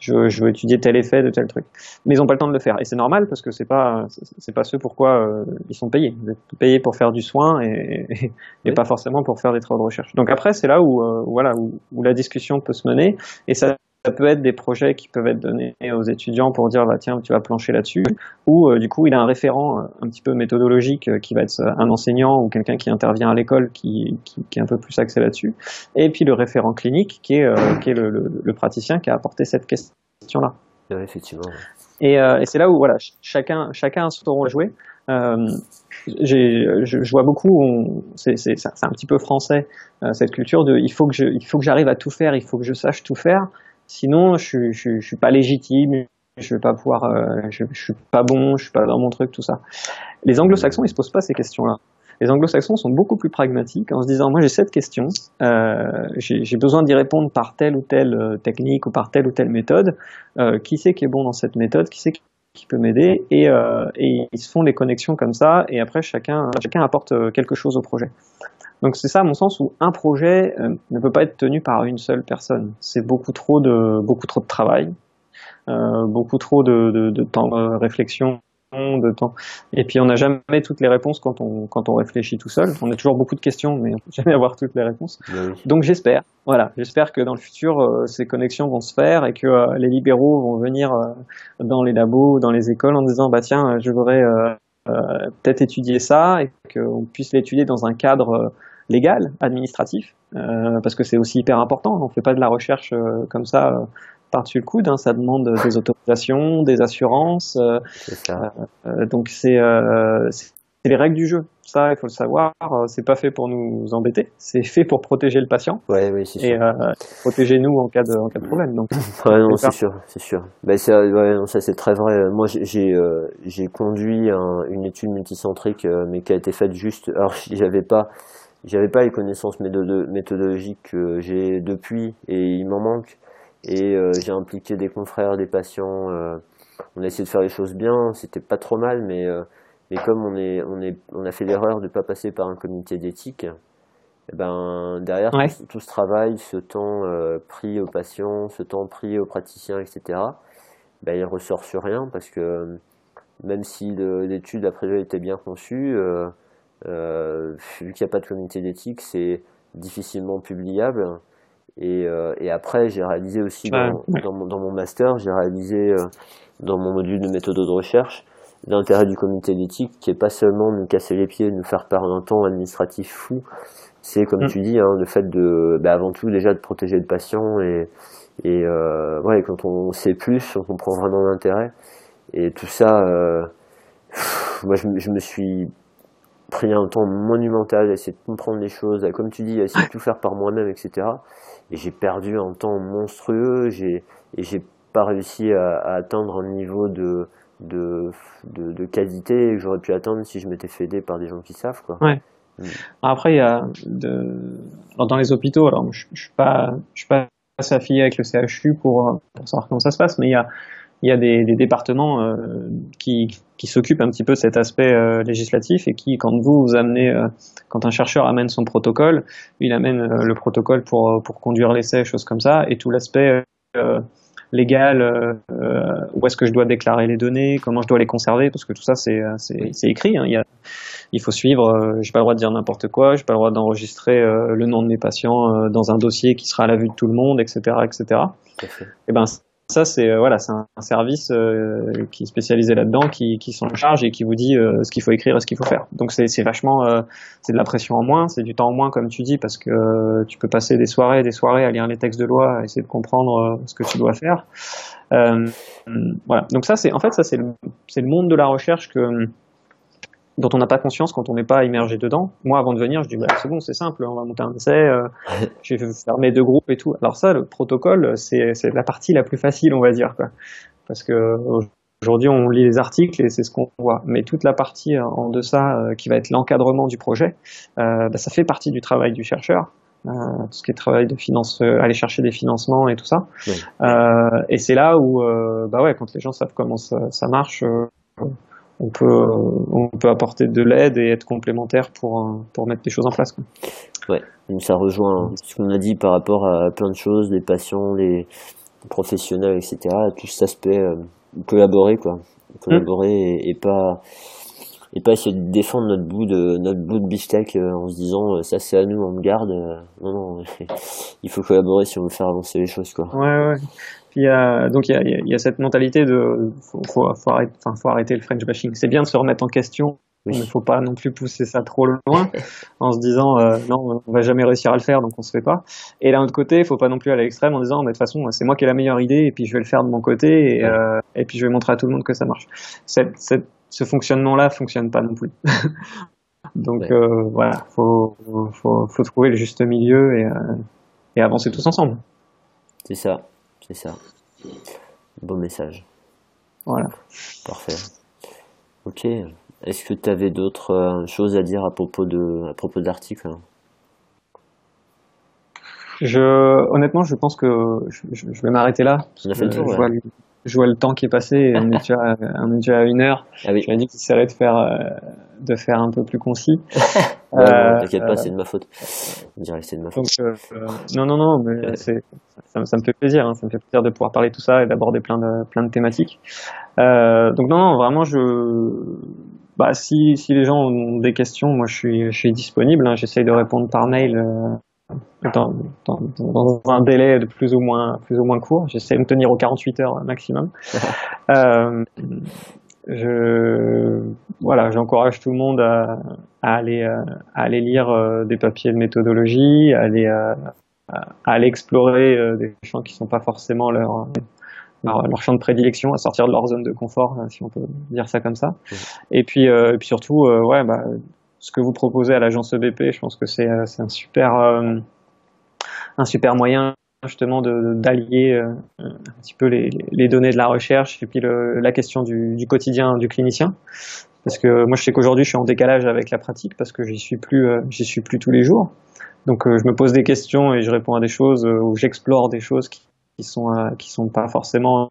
je, je, veux étudier tel effet de tel truc. Mais ils n'ont pas le temps de le faire. Et c'est normal parce que c'est pas, c'est pas ce pourquoi euh, ils sont payés. Vous êtes payés pour faire du soin et, et, pas forcément pour faire des travaux de recherche. Donc après, c'est là où, euh, voilà, où, où, la discussion peut se mener. Et ça ça peut être des projets qui peuvent être donnés aux étudiants pour dire bah tiens tu vas plancher là-dessus. Ou euh, du coup il a un référent euh, un petit peu méthodologique euh, qui va être un enseignant ou quelqu'un qui intervient à l'école qui, qui, qui, est un peu plus axé là-dessus. Et puis le référent clinique qui est, qui est le, le, praticien qui a apporté cette question là effectivement et, et c'est là où voilà chacun chacun a son rôle à jouer. Je, je, vois beaucoup, c'est un petit peu français cette culture de il faut que je, il faut que j'arrive à tout faire, il faut que je sache tout faire. Sinon, je, je, suis pas légitime, je vais pas pouvoir, euh, je, suis pas bon, je suis pas dans mon truc, tout ça. Les anglo-saxons, ils se posent pas ces questions-là. Les anglo-saxons sont beaucoup plus pragmatiques en se disant, moi j'ai cette question, euh, j'ai besoin d'y répondre par telle ou telle euh, technique ou par telle ou telle méthode. Qui c'est qui est bon dans cette méthode? Qui c'est qui peut m'aider? Et, et, ils se font les connexions comme ça et après chacun chacun apporte quelque chose au projet. Donc c'est ça, à mon sens, où un projet euh, ne peut pas être tenu par une seule personne. C'est beaucoup trop de beaucoup trop de travail, euh, beaucoup trop de, de, de, temps de réflexion, de temps. Et puis on n'a jamais toutes les réponses quand on quand on réfléchit tout seul. On a toujours beaucoup de questions, mais on peut jamais avoir toutes les réponses. Donc j'espère, voilà, j'espère que dans le futur euh, ces connexions vont se faire et que euh, les libéraux vont venir dans les labos, dans les écoles en disant bah tiens, je voudrais peut-être étudier ça et qu'on puisse l'étudier dans un cadre légal, administratif, euh, parce que c'est aussi hyper important. On ne fait pas de la recherche euh, comme ça euh, par-dessus le coude. Hein. ça demande des autorisations, des assurances. donc c'est les règles du jeu. Ça, il faut le savoir. C'est pas fait pour nous embêter. C'est fait pour protéger le patient. Ouais, oui, et protéger nous en cas de, en cas de problème. Donc, non, c'est sûr, c'est sûr. Ben, ouais, ça c'est très vrai. Moi, j'ai j'ai conduit une étude multicentrique, mais qui a été faite juste. Alors, j'avais pas j'avais pas les connaissances méthodologiques que j'ai depuis et il m'en manque. Et euh, j'ai impliqué des confrères, des patients. Euh, on a essayé de faire les choses bien, c'était pas trop mal, mais euh, mais comme on, est, on, est, on a fait l'erreur de ne pas passer par un comité d'éthique, eh ben, derrière tout, ce travail, ce temps euh, pris aux patients, ce temps pris aux praticiens, etc., ben, il ressort sur rien parce que même si l'étude a priori était bien conçue, euh, euh, vu qu'il n'y a pas de comité d'éthique, c'est difficilement publiable. Et, et après, j'ai réalisé aussi dans, dans, mon, dans, mon, master, j'ai réalisé dans mon module de méthode de recherche l'intérêt du comité d'éthique qui est pas seulement nous casser les pieds, nous faire perdre un temps administratif fou, c'est comme mm. tu dis hein, le fait de bah, avant tout déjà de protéger le patient et et euh, ouais quand on sait plus on comprend vraiment l'intérêt et tout ça euh, moi je, je, me suis pris un temps monumental à essayer de comprendre les choses à, comme tu dis à essayer de tout faire par moi-même etc et j'ai perdu un temps monstrueux j'ai et j'ai pas réussi à, à, atteindre un niveau de de, de, de qualité que j'aurais pu atteindre si je m'étais fait aider par des gens qui savent quoi ouais. Mm. Après, il y a de... alors, dans les hôpitaux, alors je, je suis pas, je suis pas affilié avec le CHU pour, pour savoir comment ça se passe, mais il y a, il y a des, des départements euh, qui, qui s'occupent un petit peu de cet aspect euh, législatif et qui, quand vous vous amenez, euh, quand un chercheur amène son protocole, il amène euh, le protocole pour, pour conduire l'essai, choses comme ça, et tout l'aspect légal, où est-ce que je dois déclarer les données, comment je dois les conserver, parce que tout ça c'est c'est écrit. Hein. Il y a il faut suivre. Euh, j'ai pas le droit de dire n'importe quoi. J'ai pas le droit d'enregistrer euh, le nom de mes patients euh, dans un dossier qui sera à la vue de tout le monde, etc., etc. Et ben ça c'est voilà c'est un, service qui est spécialisé là-dedans qui, qui s'en charge et qui vous dit ce qu'il faut écrire et ce qu'il faut faire. Donc c'est c'est vachement c'est de la pression en moins c'est du temps en moins comme tu dis parce que tu peux passer des soirées des soirées à lire les textes de loi à essayer de comprendre ce que tu dois faire. Voilà. Donc ça c'est en fait ça c'est le c'est le monde de la recherche que dont on n'a pas conscience quand on n'est pas immergé dedans. Moi, avant de venir, je dis bah, c'est bon, c'est simple, on va monter un essai, euh, je vais fermer deux groupes et tout. Alors ça, le protocole, c'est la partie la plus facile, on va dire, quoi. parce que aujourd'hui, on lit les articles et c'est ce qu'on voit. Mais toute la partie en deçà, euh, qui va être l'encadrement du projet, euh, bah, ça fait partie du travail du chercheur. Euh, tout ce qui est travail de finance, euh, aller chercher des financements et tout ça. Euh, et c'est là où, bah ouais, quand les gens savent comment ça, ça marche, on peut, on peut apporter de l'aide et être complémentaire pour, pour mettre les choses en place. Quoi. Ouais, donc ça rejoint ce qu'on a dit par rapport à plein de choses, les patients, les professionnels, etc. Tout cet aspect euh, collaborer, quoi. Collaborer et, pas et pas essayer de défendre notre bout de notre bout de beefsteak euh, en se disant euh, ça c'est à nous on me garde non non il faut collaborer si on veut faire avancer les choses quoi ouais ouais puis donc il y a, y a, cette mentalité de faut, faut, faut, arrêter, enfin, faut arrêter le French bashing. C'est bien de se remettre en question, mais il ne faut pas non plus pousser ça trop loin en se disant euh, non on va jamais réussir à le faire donc on se fait pas. Et d'un autre côté il faut pas non plus aller à l'extrême en disant mais de toute façon c'est moi qui ai la meilleure idée et puis je vais le faire de mon côté et, euh, et puis je vais montrer à tout le monde que ça marche. Cette, cette, ce fonctionnement là fonctionne pas non plus. donc euh, voilà faut, faut, faut trouver le juste milieu et, euh, et avancer tous ensemble. C'est ça. C'est ça. Bon message. Voilà. Parfait. Ok. Est-ce que tu avais d'autres euh, choses à dire à propos de à propos de l'article Je honnêtement, je pense que je, vais m'arrêter là. On a fait le tour, je vois le temps qui est passé, on est déjà, on est déjà à une heure. Ah oui. Je m'ai dit qu'il serait de faire, euh, de faire un peu plus concis. euh, T'inquiète pas, c'est de ma faute. On dirait que c'est de ma faute. Donc, euh, non, non, non, mais c'est, ça, ça, me fait plaisir, hein, ça me fait plaisir de pouvoir parler de tout ça et d'aborder plein de, plein de thématiques. Euh, donc non, non, vraiment, je, bah, si, si les gens ont des questions, moi, je suis, je suis disponible. Hein, J'essaye de répondre par mail. Euh, dans, dans, dans, un délai de plus ou moins plus ou moins court. J'essaie de me tenir aux 48 heures maximum. euh, je voilà, j'encourage tout le monde à, à aller euh, à aller lire euh, des papiers de méthodologie, à aller euh, à aller explorer des champs qui sont pas forcément leur, leur, leur champ de prédilection, à sortir de leur zone de confort, si on peut dire ça comme ça. Et puis et puis surtout ouais bah ce que vous proposez à l'agence EBP, je pense que c'est euh, un super euh, un super moyen justement d'allier euh, un petit peu les, les, données de la recherche et puis le, la question du, du, quotidien du clinicien. Parce que moi je sais qu'aujourd'hui je suis en décalage avec la pratique parce que j'y suis plus j'y suis plus tous les jours. Donc je me pose des questions et je réponds à des choses ou j'explore des choses qui, qui sont qui sont pas forcément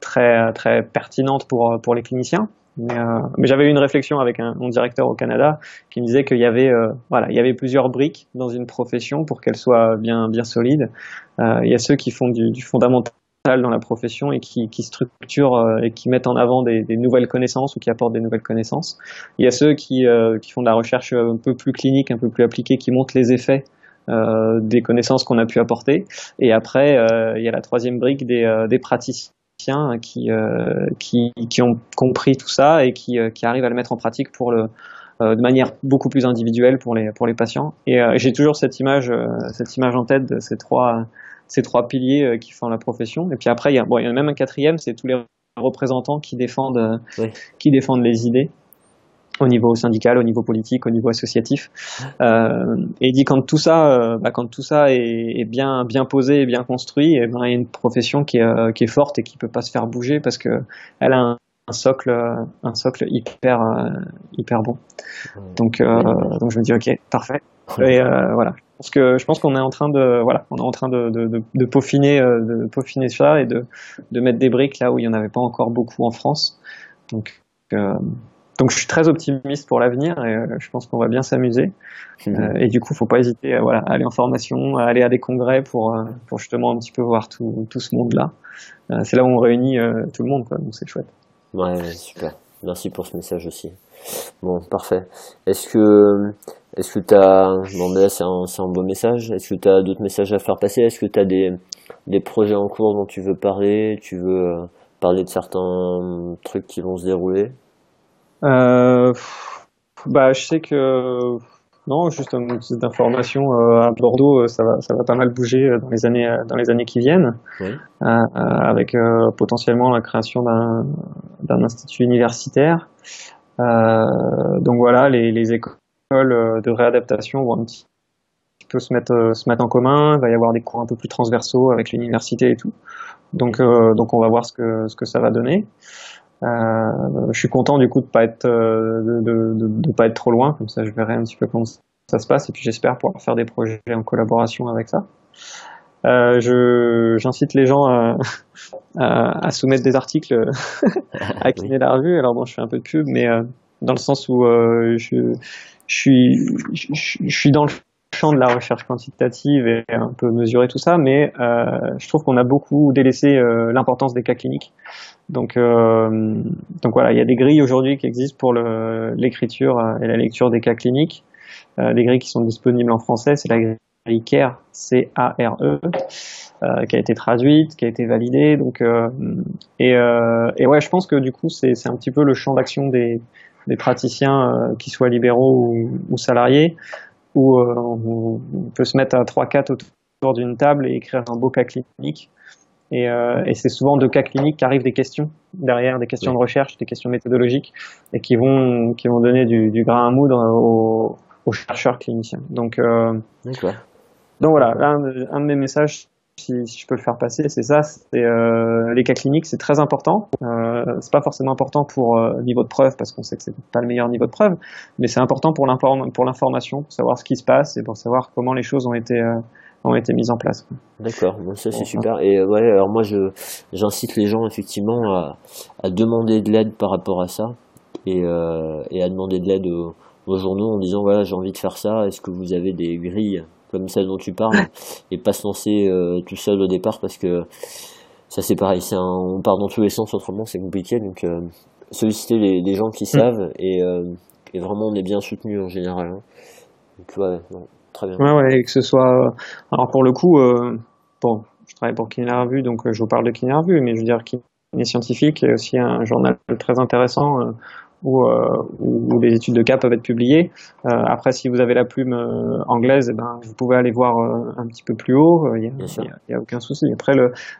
très très pertinentes pour pour les cliniciens. Mais, euh, mais j'avais eu une réflexion avec un, mon directeur au Canada qui me disait qu'il y avait euh, voilà il y avait plusieurs briques dans une profession pour qu'elle soit bien bien solide. Euh, il y a ceux qui font du, du fondamental dans la profession et qui, qui structurent euh, et qui mettent en avant des, des, nouvelles connaissances ou qui apportent des nouvelles connaissances. Il y a ceux qui, euh, qui font de la recherche un peu plus clinique, un peu plus appliquée, qui montrent les effets euh, des connaissances qu'on a pu apporter. Et après, euh, il y a la troisième brique des, euh, des praticiens qui, qui, qui, ont compris tout ça et qui, qui arrivent à le mettre en pratique pour le, de manière beaucoup plus individuelle pour les, pour les patients. Et j'ai toujours cette image, cette image en tête de ces trois, ces trois piliers qui font la profession. Et puis après, il y a, bon, il y a même un quatrième, c'est tous les représentants qui défendent, oui. qui défendent les idées au niveau syndical, au niveau politique, au niveau associatif. Euh, et il dit quand tout ça, euh, bah, quand tout ça est, est, bien bien posé et bien construit, et eh ben, il y a une profession qui est, euh, qui est forte et qui peut pas se faire bouger parce que elle a un, un socle un socle hyper hyper bon. Donc donc je me dis ok parfait. Et voilà. Parce que je pense qu'on est en train de voilà on est en train de, de, de, de peaufiner de peaufiner ça et de de mettre des briques là où il y en avait pas encore beaucoup en France. Donc donc je suis très optimiste pour l'avenir et euh, je pense qu'on va bien s'amuser. Mmh. Euh, et du coup, faut pas hésiter à, voilà, à aller en formation, à aller à des congrès pour, euh, pour justement un petit peu voir tout, tout ce monde-là. C'est là où on réunit tout le monde, quoi, donc c'est chouette. Ouais, super. Merci pour ce message aussi. Bon, parfait. Est-ce que est-ce que tu as bon ben c'est un, beau message. Est-ce que tu as d'autres messages à faire passer? Est-ce que tu as des des projets en cours dont tu veux parler? Tu veux parler de certains trucs qui vont se dérouler? Euh, bah, je sais que non, juste une petite information euh, à Bordeaux, ça va, ça va pas mal bouger dans les années, dans les années qui viennent, oui. euh, avec euh, potentiellement la création d'un, d'un institut universitaire. Euh, donc voilà, les, les écoles de réadaptation vont un petit peu se mettre, se mettre en commun. Il va y avoir des cours un peu plus transversaux avec l'université et tout. Donc, donc on va voir ce que, ce que ça va donner. Euh, je suis content du coup de pas être euh, de, de, de, de, pas être trop loin, comme ça je verrai un petit peu comment ça se passe et puis j'espère pouvoir faire des projets en collaboration avec ça. Euh, je j'incite les gens à, à, à, soumettre des articles à Kiné la revue. Alors bon, je fais un peu de pub, mais euh, dans le sens où euh, je, je suis je, je, suis dans le champ de la recherche quantitative et un peu mesurer tout ça, mais euh, je trouve qu'on a beaucoup délaissé l'importance des cas cliniques. Donc, euh, donc voilà, il y a des grilles aujourd'hui qui existent pour l'écriture et la lecture des cas cliniques. Euh, des grilles qui sont disponibles en français, c'est la grille CARE, C-A-R-E, euh, qui a été traduite, qui a été validée. Donc, euh, et, euh, et ouais, je pense que du coup, c'est un petit peu le champ d'action des, des praticiens, euh, qui soient libéraux ou, ou salariés, où on peut se mettre à 3-4 autour d'une table et écrire un beau cas clinique. Et, euh, et c'est souvent de cas cliniques qu'arrivent des questions derrière, des questions de recherche, des questions méthodologiques, et qui vont qui vont donner du, du grain à moudre aux, aux chercheurs cliniciens. Donc, euh, donc voilà, un, un, de mes messages, si, si, je peux le faire passer, c'est ça. C'est euh, les cas cliniques, c'est très important. Euh, c'est pas forcément important pour euh, niveau de preuve parce qu'on sait que c'est pas le meilleur niveau de preuve, mais c'est important pour l'information, pour savoir ce qui se passe et pour savoir comment les choses ont été euh, ont été mises en place. D'accord, bon, ça c'est super. Et euh, ouais, alors moi je j'incite les gens effectivement à, à demander de l'aide par rapport à ça et, euh, et à demander de l'aide aux, aux, journaux en disant voilà j'ai envie de faire ça, est-ce que vous avez des grilles comme celle dont tu parles et pas se lancer euh, tout seul au départ parce que ça c'est pareil, c'est on part dans tous les sens autrement c'est compliqué donc euh, solliciter les, les, gens qui mm. savent et, euh, et vraiment on est bien soutenu en général. Hein. Donc ouais, Très bien. Ouais, ouais, et que ce soit. Alors pour le coup, bon, je travaille pour Kiné Revue, donc je vous parle de Kiné Revue, mais je veux dire Kiné Scientifique est aussi un journal très intéressant euh, où, euh, où, les études de cas peuvent être publiées. Euh, après, si vous avez la plume euh, anglaise, eh ben, vous pouvez aller voir un petit peu plus haut. Il n'y a, a, aucun souci. Après,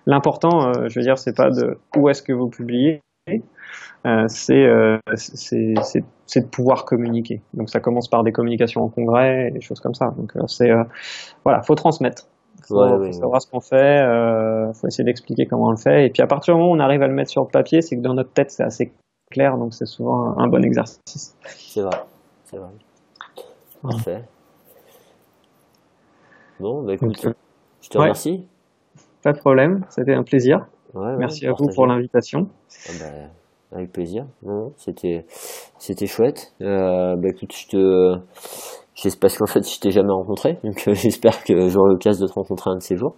l'important, je veux dire, c'est pas de où est-ce que vous publiez. Euh, c'est euh, de pouvoir communiquer. Donc ça commence par des communications en congrès et des choses comme ça. Donc euh, c'est euh, voilà, faut transmettre. Faut, ouais, faut savoir ce qu'on fait, euh, faut essayer d'expliquer comment on le fait. Et puis à partir du moment où on arrive à le mettre sur le papier, c'est que dans notre tête c'est assez clair, donc c'est souvent un, un, bon exercice. C'est vrai, c'est vrai. Parfait. Bon, bah écoute, donc, je te remercie. Pas de problème, c'était un plaisir. Merci à vous pour l'invitation. Ah bah, avec plaisir. C'était, c'était chouette. Euh, bah écoute, je te, j'espère parce qu'en fait, je t'ai jamais rencontré, donc euh, j'espère que j'aurai l'occasion de te rencontrer un de ces jours.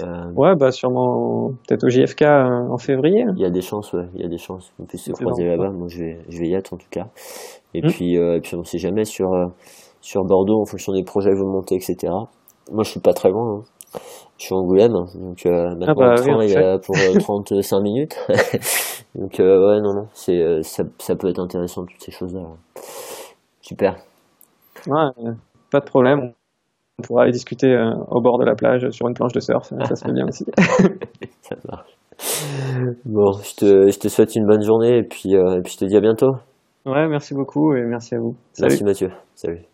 Euh, ouais, bah sûrement peut-être au JFK euh, en février. Il y a des chances, ouais, il y a des chances qu'on puisse se croiser là-bas. Moi, je vais, je vais y être en tout cas. Et hmm. puis, euh, et puis on ne sait jamais sur sur Bordeaux en fonction des projets que vous montez, etc. Moi, je suis pas très loin. Hein. Je suis en Angoulême, donc euh, maintenant ah bah, le train est pour 35 minutes. donc ouais, non, non, c'est ça, ça peut être intéressant toutes ces choses-là. Super. Ouais, pas de problème on pourra aller discuter euh, au bord de la plage sur une planche de surf. Ça se fait bien aussi. ça marche. Bon, je te, je te, souhaite une bonne journée et puis, euh, et puis je te dis à bientôt. Ouais, merci beaucoup et merci à vous. Salut. Merci Mathieu. Salut.